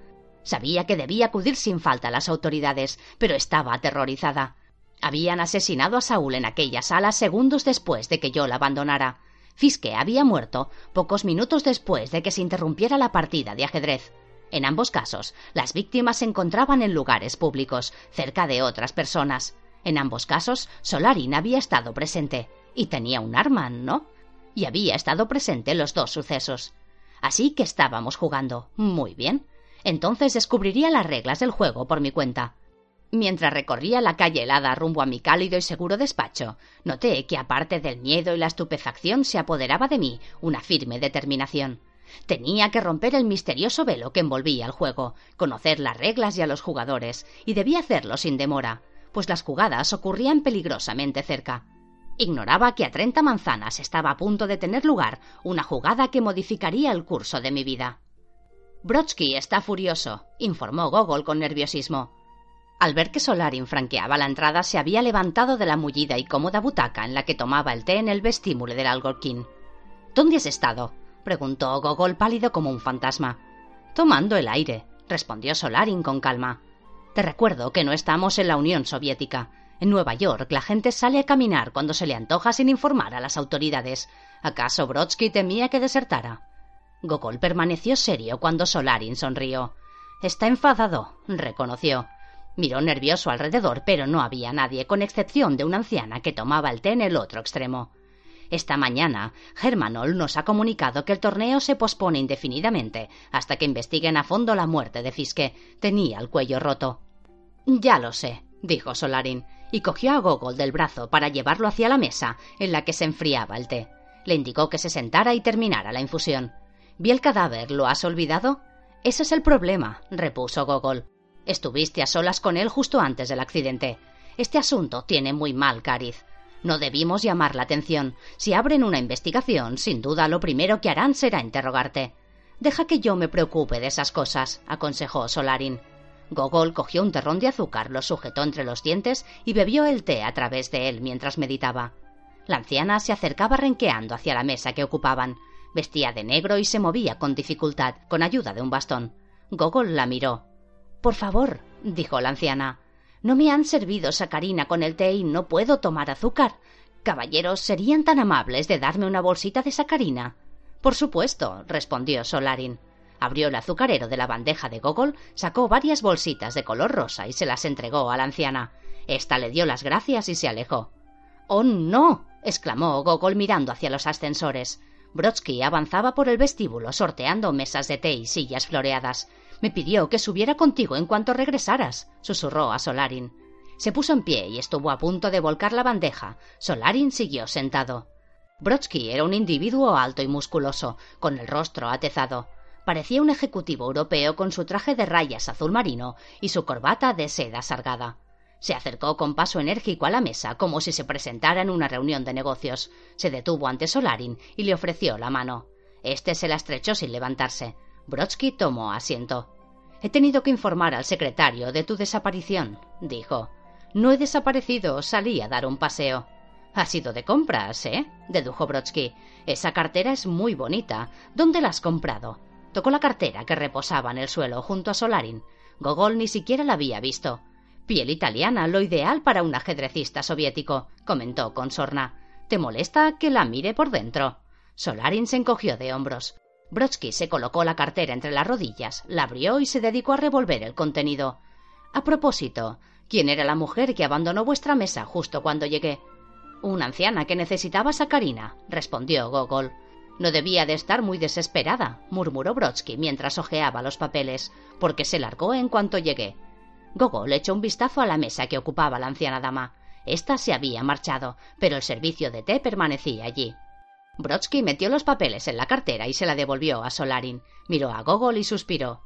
Sabía que debía acudir sin falta a las autoridades, pero estaba aterrorizada. Habían asesinado a Saúl en aquella sala segundos después de que yo la abandonara. Fiske había muerto pocos minutos después de que se interrumpiera la partida de ajedrez. En ambos casos, las víctimas se encontraban en lugares públicos, cerca de otras personas. En ambos casos, Solarin había estado presente. Y tenía un arma, ¿no? Y había estado presente en los dos sucesos. Así que estábamos jugando. Muy bien. Entonces descubriría las reglas del juego por mi cuenta. Mientras recorría la calle helada rumbo a mi cálido y seguro despacho, noté que aparte del miedo y la estupefacción se apoderaba de mí una firme determinación. Tenía que romper el misterioso velo que envolvía el juego, conocer las reglas y a los jugadores, y debía hacerlo sin demora, pues las jugadas ocurrían peligrosamente cerca. Ignoraba que a treinta manzanas estaba a punto de tener lugar una jugada que modificaría el curso de mi vida. Brodsky está furioso, informó Gogol con nerviosismo. Al ver que Solarin franqueaba la entrada, se había levantado de la mullida y cómoda butaca en la que tomaba el té en el vestíbulo del Algorquín. ¿Dónde has estado? preguntó Gogol pálido como un fantasma. Tomando el aire, respondió Solarin con calma. Te recuerdo que no estamos en la Unión Soviética. En Nueva York la gente sale a caminar cuando se le antoja sin informar a las autoridades. ¿Acaso Brodsky temía que desertara? Gogol permaneció serio cuando Solarin sonrió. Está enfadado, reconoció. Miró nervioso alrededor, pero no había nadie, con excepción de una anciana que tomaba el té en el otro extremo. Esta mañana, Germanol nos ha comunicado que el torneo se pospone indefinidamente hasta que investiguen a fondo la muerte de Fiske. Tenía el cuello roto. Ya lo sé, dijo Solarin, y cogió a Gogol del brazo para llevarlo hacia la mesa en la que se enfriaba el té. Le indicó que se sentara y terminara la infusión. Vi el cadáver, ¿lo has olvidado? Ese es el problema, repuso Gogol. Estuviste a solas con él justo antes del accidente. Este asunto tiene muy mal cariz. No debimos llamar la atención. Si abren una investigación, sin duda lo primero que harán será interrogarte. Deja que yo me preocupe de esas cosas, aconsejó Solarin. Gogol cogió un terrón de azúcar, lo sujetó entre los dientes y bebió el té a través de él mientras meditaba. La anciana se acercaba renqueando hacia la mesa que ocupaban. Vestía de negro y se movía con dificultad, con ayuda de un bastón. Gogol la miró. Por favor, dijo la anciana. No me han servido sacarina con el té y no puedo tomar azúcar. Caballeros, ¿serían tan amables de darme una bolsita de sacarina? Por supuesto, respondió Solarin. Abrió el azucarero de la bandeja de Gogol, sacó varias bolsitas de color rosa y se las entregó a la anciana. Esta le dio las gracias y se alejó. Oh, no. exclamó Gogol mirando hacia los ascensores. Brodsky avanzaba por el vestíbulo sorteando mesas de té y sillas floreadas. Me pidió que subiera contigo en cuanto regresaras, susurró a Solarin. Se puso en pie y estuvo a punto de volcar la bandeja. Solarin siguió sentado. Brodsky era un individuo alto y musculoso, con el rostro atezado. Parecía un ejecutivo europeo con su traje de rayas azul marino y su corbata de seda sargada. Se acercó con paso enérgico a la mesa, como si se presentara en una reunión de negocios. Se detuvo ante Solarin y le ofreció la mano. Este se la estrechó sin levantarse. Brodsky tomó asiento. He tenido que informar al secretario de tu desaparición, dijo. No he desaparecido, salí a dar un paseo. Ha sido de compras, ¿eh? dedujo Brodsky. Esa cartera es muy bonita. ¿Dónde la has comprado? Tocó la cartera que reposaba en el suelo junto a Solarin. Gogol ni siquiera la había visto. Piel italiana, lo ideal para un ajedrecista soviético, comentó con sorna. ¿Te molesta que la mire por dentro? Solarin se encogió de hombros. Brodsky se colocó la cartera entre las rodillas, la abrió y se dedicó a revolver el contenido. A propósito, ¿quién era la mujer que abandonó vuestra mesa justo cuando llegué? Una anciana que necesitaba sacarina, respondió Gogol. No debía de estar muy desesperada, murmuró Brodsky mientras hojeaba los papeles, porque se largó en cuanto llegué. Gogol echó un vistazo a la mesa que ocupaba la anciana dama. Esta se había marchado, pero el servicio de té permanecía allí. Brodsky metió los papeles en la cartera y se la devolvió a Solarin. Miró a Gogol y suspiró.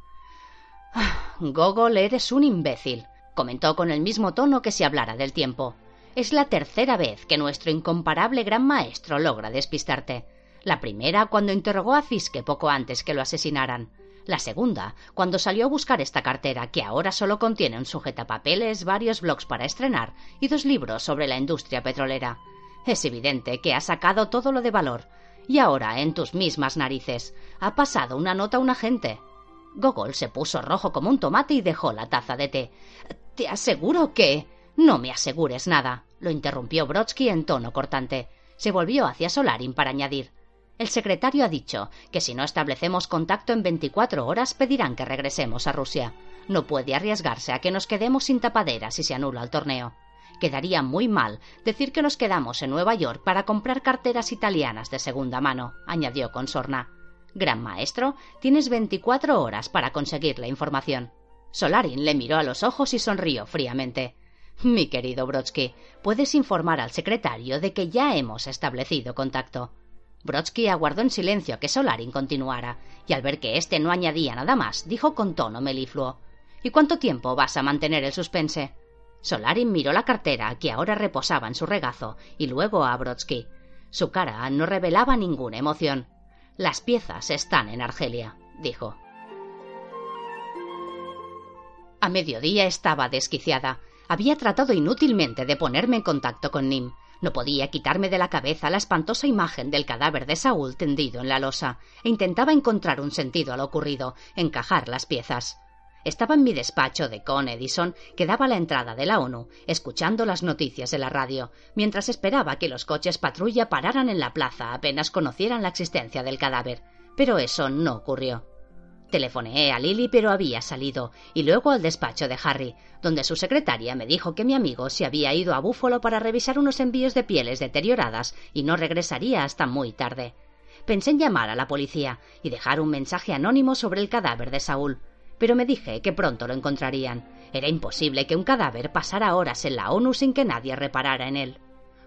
Ah, Gogol, eres un imbécil, comentó con el mismo tono que si hablara del tiempo. Es la tercera vez que nuestro incomparable gran maestro logra despistarte. La primera cuando interrogó a Fiske poco antes que lo asesinaran. La segunda, cuando salió a buscar esta cartera, que ahora solo contiene un sujetapapeles, varios blogs para estrenar y dos libros sobre la industria petrolera. Es evidente que ha sacado todo lo de valor. Y ahora, en tus mismas narices, ha pasado una nota a un agente. Gogol se puso rojo como un tomate y dejó la taza de té. Te aseguro que. No me asegures nada, lo interrumpió Brodsky en tono cortante. Se volvió hacia Solarin para añadir. El secretario ha dicho que si no establecemos contacto en 24 horas pedirán que regresemos a Rusia. No puede arriesgarse a que nos quedemos sin tapadera si se anula el torneo. Quedaría muy mal decir que nos quedamos en Nueva York para comprar carteras italianas de segunda mano, añadió con sorna. Gran maestro, tienes 24 horas para conseguir la información. Solarin le miró a los ojos y sonrió fríamente. Mi querido Brodsky, puedes informar al secretario de que ya hemos establecido contacto. Brodsky aguardó en silencio a que Solarin continuara, y al ver que éste no añadía nada más, dijo con tono melifluo ¿Y cuánto tiempo vas a mantener el suspense? Solarin miró la cartera, que ahora reposaba en su regazo, y luego a Brodsky. Su cara no revelaba ninguna emoción. Las piezas están en Argelia, dijo. A mediodía estaba desquiciada. Había tratado inútilmente de ponerme en contacto con Nim. No podía quitarme de la cabeza la espantosa imagen del cadáver de Saúl tendido en la losa, e intentaba encontrar un sentido a lo ocurrido, encajar las piezas. Estaba en mi despacho de Con Edison, que daba la entrada de la ONU, escuchando las noticias de la radio, mientras esperaba que los coches patrulla pararan en la plaza apenas conocieran la existencia del cadáver. Pero eso no ocurrió. Telefoneé a Lily, pero había salido, y luego al despacho de Harry, donde su secretaria me dijo que mi amigo se había ido a Búfalo para revisar unos envíos de pieles deterioradas y no regresaría hasta muy tarde. Pensé en llamar a la policía y dejar un mensaje anónimo sobre el cadáver de Saúl, pero me dije que pronto lo encontrarían. Era imposible que un cadáver pasara horas en la ONU sin que nadie reparara en él.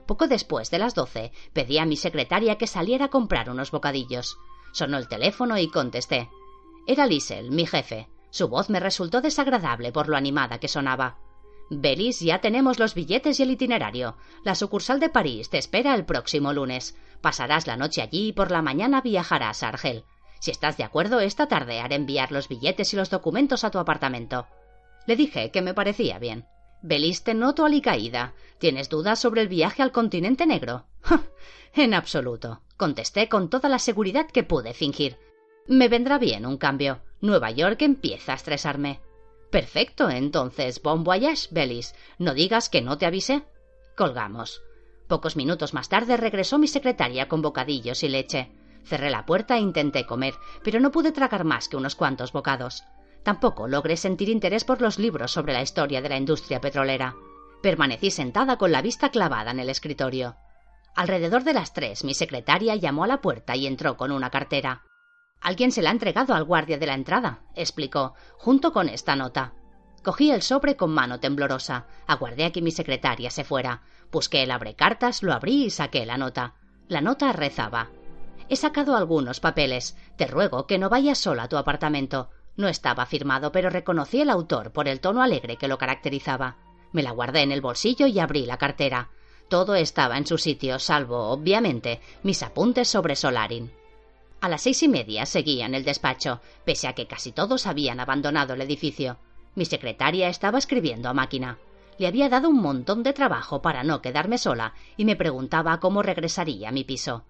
Poco después de las doce pedí a mi secretaria que saliera a comprar unos bocadillos. Sonó el teléfono y contesté. Era Liesel, mi jefe. Su voz me resultó desagradable por lo animada que sonaba. Belis, ya tenemos los billetes y el itinerario. La sucursal de París te espera el próximo lunes. Pasarás la noche allí y por la mañana viajarás a Argel. Si estás de acuerdo, esta tarde haré enviar los billetes y los documentos a tu apartamento. Le dije que me parecía bien. Belis te noto alicaída. ¿Tienes dudas sobre el viaje al continente negro? en absoluto, contesté con toda la seguridad que pude fingir. Me vendrá bien un cambio. Nueva York empieza a estresarme. Perfecto, entonces, bon voyage, Belis. No digas que no te avisé. Colgamos. Pocos minutos más tarde regresó mi secretaria con bocadillos y leche. Cerré la puerta e intenté comer, pero no pude tragar más que unos cuantos bocados. Tampoco logré sentir interés por los libros sobre la historia de la industria petrolera. Permanecí sentada con la vista clavada en el escritorio. Alrededor de las tres mi secretaria llamó a la puerta y entró con una cartera. Alguien se la ha entregado al guardia de la entrada, explicó, junto con esta nota. Cogí el sobre con mano temblorosa, aguardé a que mi secretaria se fuera, busqué el abrecartas, lo abrí y saqué la nota. La nota rezaba. He sacado algunos papeles. Te ruego que no vayas sola a tu apartamento. No estaba firmado, pero reconocí el autor por el tono alegre que lo caracterizaba. Me la guardé en el bolsillo y abrí la cartera. Todo estaba en su sitio, salvo, obviamente, mis apuntes sobre Solarin. A las seis y media seguía en el despacho, pese a que casi todos habían abandonado el edificio. Mi secretaria estaba escribiendo a máquina. Le había dado un montón de trabajo para no quedarme sola y me preguntaba cómo regresaría a mi piso.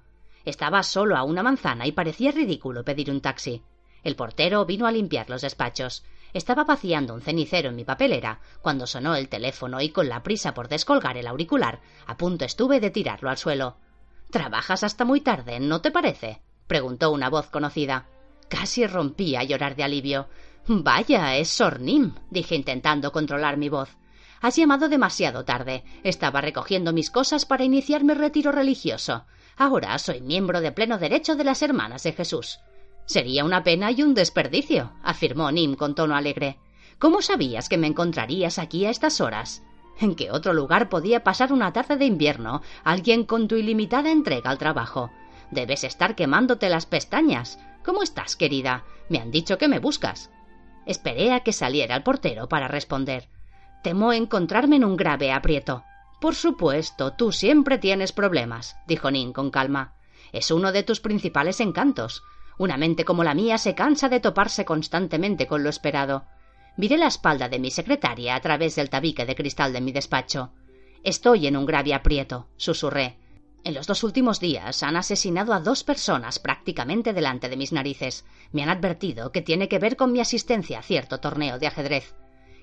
Estaba solo a una manzana y parecía ridículo pedir un taxi. El portero vino a limpiar los despachos. Estaba vaciando un cenicero en mi papelera cuando sonó el teléfono y con la prisa por descolgar el auricular, a punto estuve de tirarlo al suelo. Trabajas hasta muy tarde, ¿no te parece? Preguntó una voz conocida. Casi rompí a llorar de alivio. Vaya, es Sornim, dije intentando controlar mi voz. Has llamado demasiado tarde. Estaba recogiendo mis cosas para iniciar mi retiro religioso. Ahora soy miembro de pleno derecho de las Hermanas de Jesús. Sería una pena y un desperdicio, afirmó Nim con tono alegre. ¿Cómo sabías que me encontrarías aquí a estas horas? ¿En qué otro lugar podía pasar una tarde de invierno alguien con tu ilimitada entrega al trabajo? Debes estar quemándote las pestañas. ¿Cómo estás, querida? Me han dicho que me buscas. Esperé a que saliera el portero para responder. Temo encontrarme en un grave aprieto. Por supuesto, tú siempre tienes problemas, dijo Nin con calma. Es uno de tus principales encantos. Una mente como la mía se cansa de toparse constantemente con lo esperado. Viré la espalda de mi secretaria a través del tabique de cristal de mi despacho. Estoy en un grave aprieto, susurré. En los dos últimos días han asesinado a dos personas prácticamente delante de mis narices. Me han advertido que tiene que ver con mi asistencia a cierto torneo de ajedrez.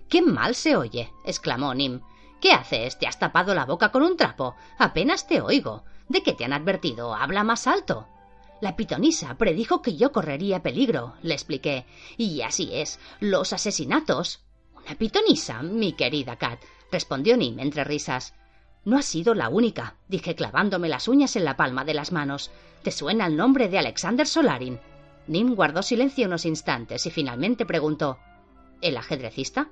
¡Qué mal se oye! exclamó Nim. ¿Qué haces? ¿Te has tapado la boca con un trapo? Apenas te oigo. ¿De qué te han advertido? Habla más alto. La pitonisa predijo que yo correría peligro, le expliqué. Y así es. Los asesinatos. Una pitonisa, mi querida Kat, respondió Nim entre risas. No ha sido la única, dije clavándome las uñas en la palma de las manos. ¿Te suena el nombre de Alexander Solarin? Nim guardó silencio unos instantes y finalmente preguntó ¿El ajedrecista?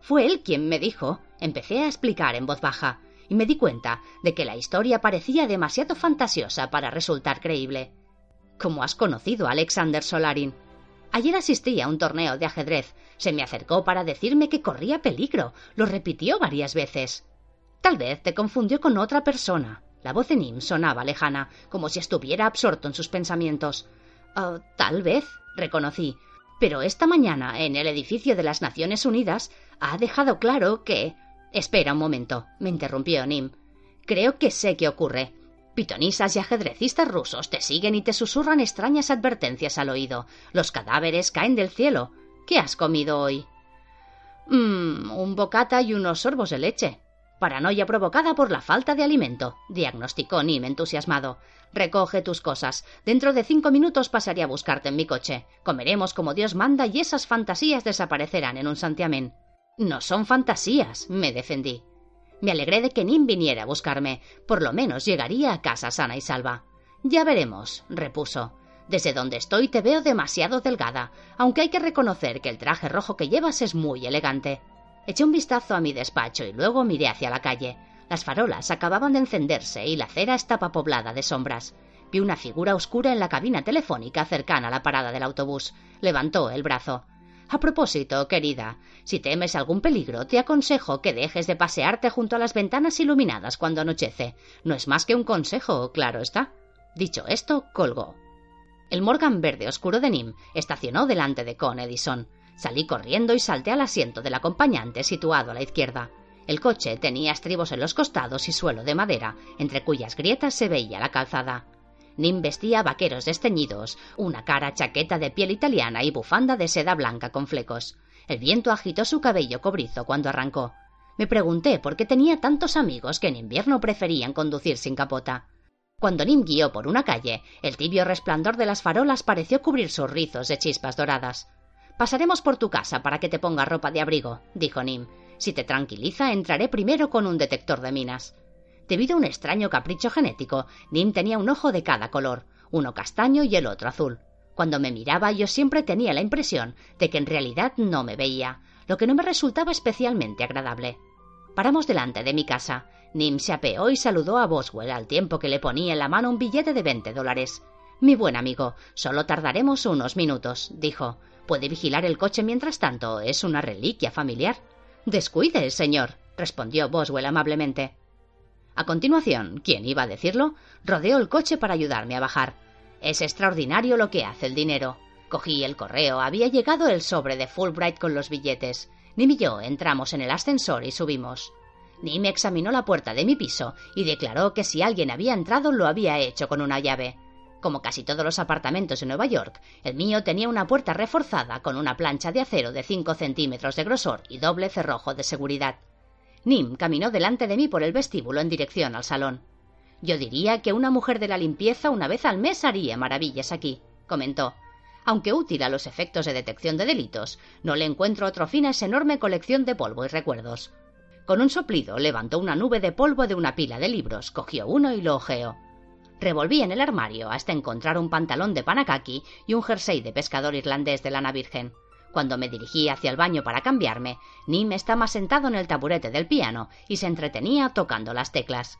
Fue él quien me dijo. Empecé a explicar en voz baja, y me di cuenta de que la historia parecía demasiado fantasiosa para resultar creíble. ¿Cómo has conocido a Alexander Solarin? Ayer asistí a un torneo de ajedrez. Se me acercó para decirme que corría peligro. Lo repitió varias veces. Tal vez te confundió con otra persona. La voz de Nim sonaba lejana, como si estuviera absorto en sus pensamientos. Oh, tal vez, reconocí. Pero esta mañana, en el edificio de las Naciones Unidas, ha dejado claro que. Espera un momento, me interrumpió Nim. Creo que sé qué ocurre. Pitonisas y ajedrecistas rusos te siguen y te susurran extrañas advertencias al oído. Los cadáveres caen del cielo. ¿Qué has comido hoy? Mmm, un bocata y unos sorbos de leche. Paranoia provocada por la falta de alimento, diagnosticó Nim entusiasmado. Recoge tus cosas. Dentro de cinco minutos pasaré a buscarte en mi coche. Comeremos como Dios manda y esas fantasías desaparecerán en un santiamén. No son fantasías, me defendí. Me alegré de que Nim viniera a buscarme. Por lo menos llegaría a casa sana y salva. Ya veremos, repuso. Desde donde estoy te veo demasiado delgada, aunque hay que reconocer que el traje rojo que llevas es muy elegante. Eché un vistazo a mi despacho y luego miré hacia la calle. Las farolas acababan de encenderse y la acera estaba poblada de sombras. Vi una figura oscura en la cabina telefónica cercana a la parada del autobús. Levantó el brazo. A propósito, querida, si temes algún peligro, te aconsejo que dejes de pasearte junto a las ventanas iluminadas cuando anochece. No es más que un consejo, claro está. Dicho esto, colgó. El Morgan verde oscuro de Nim estacionó delante de Con Edison. Salí corriendo y salté al asiento del acompañante situado a la izquierda. El coche tenía estribos en los costados y suelo de madera, entre cuyas grietas se veía la calzada. Nim vestía vaqueros desteñidos, una cara chaqueta de piel italiana y bufanda de seda blanca con flecos. El viento agitó su cabello cobrizo cuando arrancó. Me pregunté por qué tenía tantos amigos que en invierno preferían conducir sin capota. Cuando Nim guió por una calle, el tibio resplandor de las farolas pareció cubrir sus rizos de chispas doradas. Pasaremos por tu casa para que te ponga ropa de abrigo, dijo Nim. Si te tranquiliza, entraré primero con un detector de minas. Debido a un extraño capricho genético, Nim tenía un ojo de cada color, uno castaño y el otro azul. Cuando me miraba yo siempre tenía la impresión de que en realidad no me veía, lo que no me resultaba especialmente agradable. Paramos delante de mi casa. Nim se apeó y saludó a Boswell al tiempo que le ponía en la mano un billete de veinte dólares. Mi buen amigo, solo tardaremos unos minutos, dijo. Puede vigilar el coche mientras tanto. Es una reliquia familiar. Descuide, señor, respondió Boswell amablemente. A continuación, ¿quién iba a decirlo? Rodeó el coche para ayudarme a bajar. Es extraordinario lo que hace el dinero. Cogí el correo, había llegado el sobre de Fulbright con los billetes. Nim y yo entramos en el ascensor y subimos. Nim examinó la puerta de mi piso y declaró que si alguien había entrado lo había hecho con una llave. Como casi todos los apartamentos de Nueva York, el mío tenía una puerta reforzada con una plancha de acero de cinco centímetros de grosor y doble cerrojo de seguridad. Nim caminó delante de mí por el vestíbulo en dirección al salón. Yo diría que una mujer de la limpieza una vez al mes haría maravillas aquí, comentó. Aunque útil a los efectos de detección de delitos, no le encuentro otro fin a esa enorme colección de polvo y recuerdos. Con un soplido levantó una nube de polvo de una pila de libros, cogió uno y lo hojeó. Revolví en el armario hasta encontrar un pantalón de panacaki y un jersey de pescador irlandés de lana virgen. Cuando me dirigí hacia el baño para cambiarme, Nim estaba sentado en el taburete del piano y se entretenía tocando las teclas.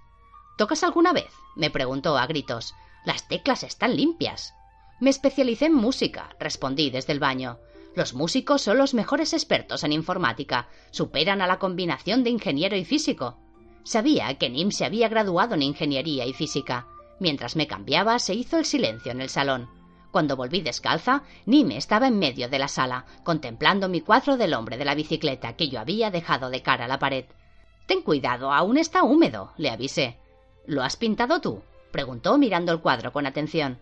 ¿Tocas alguna vez? me preguntó a gritos. Las teclas están limpias. Me especialicé en música, respondí desde el baño. Los músicos son los mejores expertos en informática, superan a la combinación de ingeniero y físico. Sabía que Nim se había graduado en ingeniería y física. Mientras me cambiaba, se hizo el silencio en el salón. Cuando volví descalza, Nime estaba en medio de la sala, contemplando mi cuadro del hombre de la bicicleta que yo había dejado de cara a la pared. Ten cuidado, aún está húmedo, le avisé. ¿Lo has pintado tú? preguntó mirando el cuadro con atención.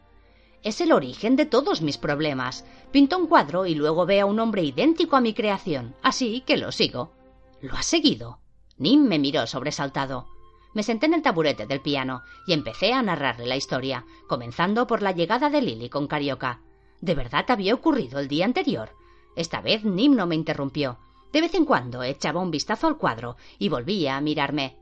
Es el origen de todos mis problemas. Pinto un cuadro y luego veo a un hombre idéntico a mi creación, así que lo sigo. ¿Lo has seguido? Nim me miró sobresaltado. Me senté en el taburete del piano y empecé a narrarle la historia, comenzando por la llegada de Lily con Carioca. ¿De verdad había ocurrido el día anterior? Esta vez Nim no me interrumpió. De vez en cuando echaba un vistazo al cuadro y volvía a mirarme.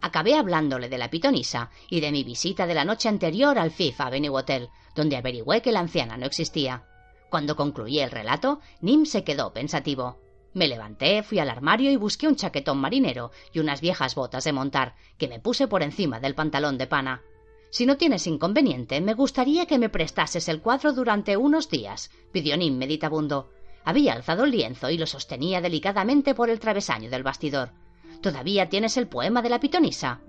Acabé hablándole de la pitonisa y de mi visita de la noche anterior al Fifth Avenue Hotel, donde averigüé que la anciana no existía. Cuando concluí el relato, Nim se quedó pensativo. Me levanté, fui al armario y busqué un chaquetón marinero y unas viejas botas de montar, que me puse por encima del pantalón de pana. Si no tienes inconveniente, me gustaría que me prestases el cuadro durante unos días, pidió Nim meditabundo. Había alzado el lienzo y lo sostenía delicadamente por el travesaño del bastidor. ¿Todavía tienes el poema de la pitonisa?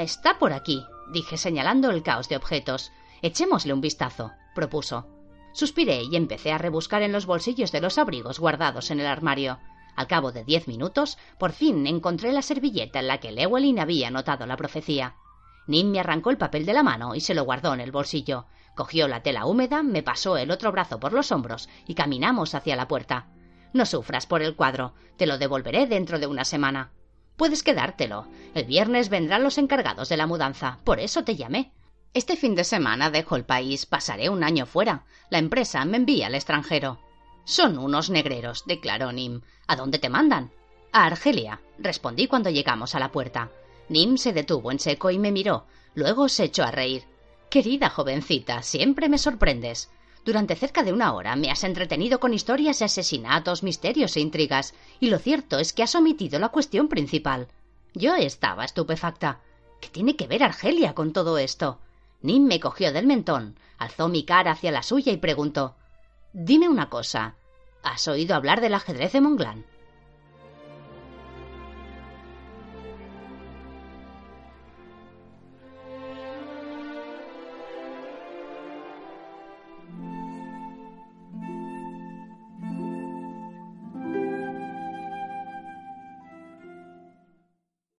está por aquí, dije señalando el caos de objetos. Echémosle un vistazo, propuso. Suspiré y empecé a rebuscar en los bolsillos de los abrigos guardados en el armario. Al cabo de diez minutos, por fin encontré la servilleta en la que Llewellyn había anotado la profecía. Nim me arrancó el papel de la mano y se lo guardó en el bolsillo. Cogió la tela húmeda, me pasó el otro brazo por los hombros y caminamos hacia la puerta. No sufras por el cuadro, te lo devolveré dentro de una semana. Puedes quedártelo. El viernes vendrán los encargados de la mudanza, por eso te llamé. Este fin de semana dejo el país, pasaré un año fuera. La empresa me envía al extranjero. Son unos negreros, declaró Nim. ¿A dónde te mandan? A Argelia, respondí cuando llegamos a la puerta. Nim se detuvo en seco y me miró. Luego se echó a reír. Querida jovencita, siempre me sorprendes. Durante cerca de una hora me has entretenido con historias de asesinatos, misterios e intrigas, y lo cierto es que has omitido la cuestión principal. Yo estaba estupefacta. ¿Qué tiene que ver Argelia con todo esto? Nim me cogió del mentón, alzó mi cara hacia la suya y preguntó Dime una cosa. ¿Has oído hablar del ajedrez de Montglan?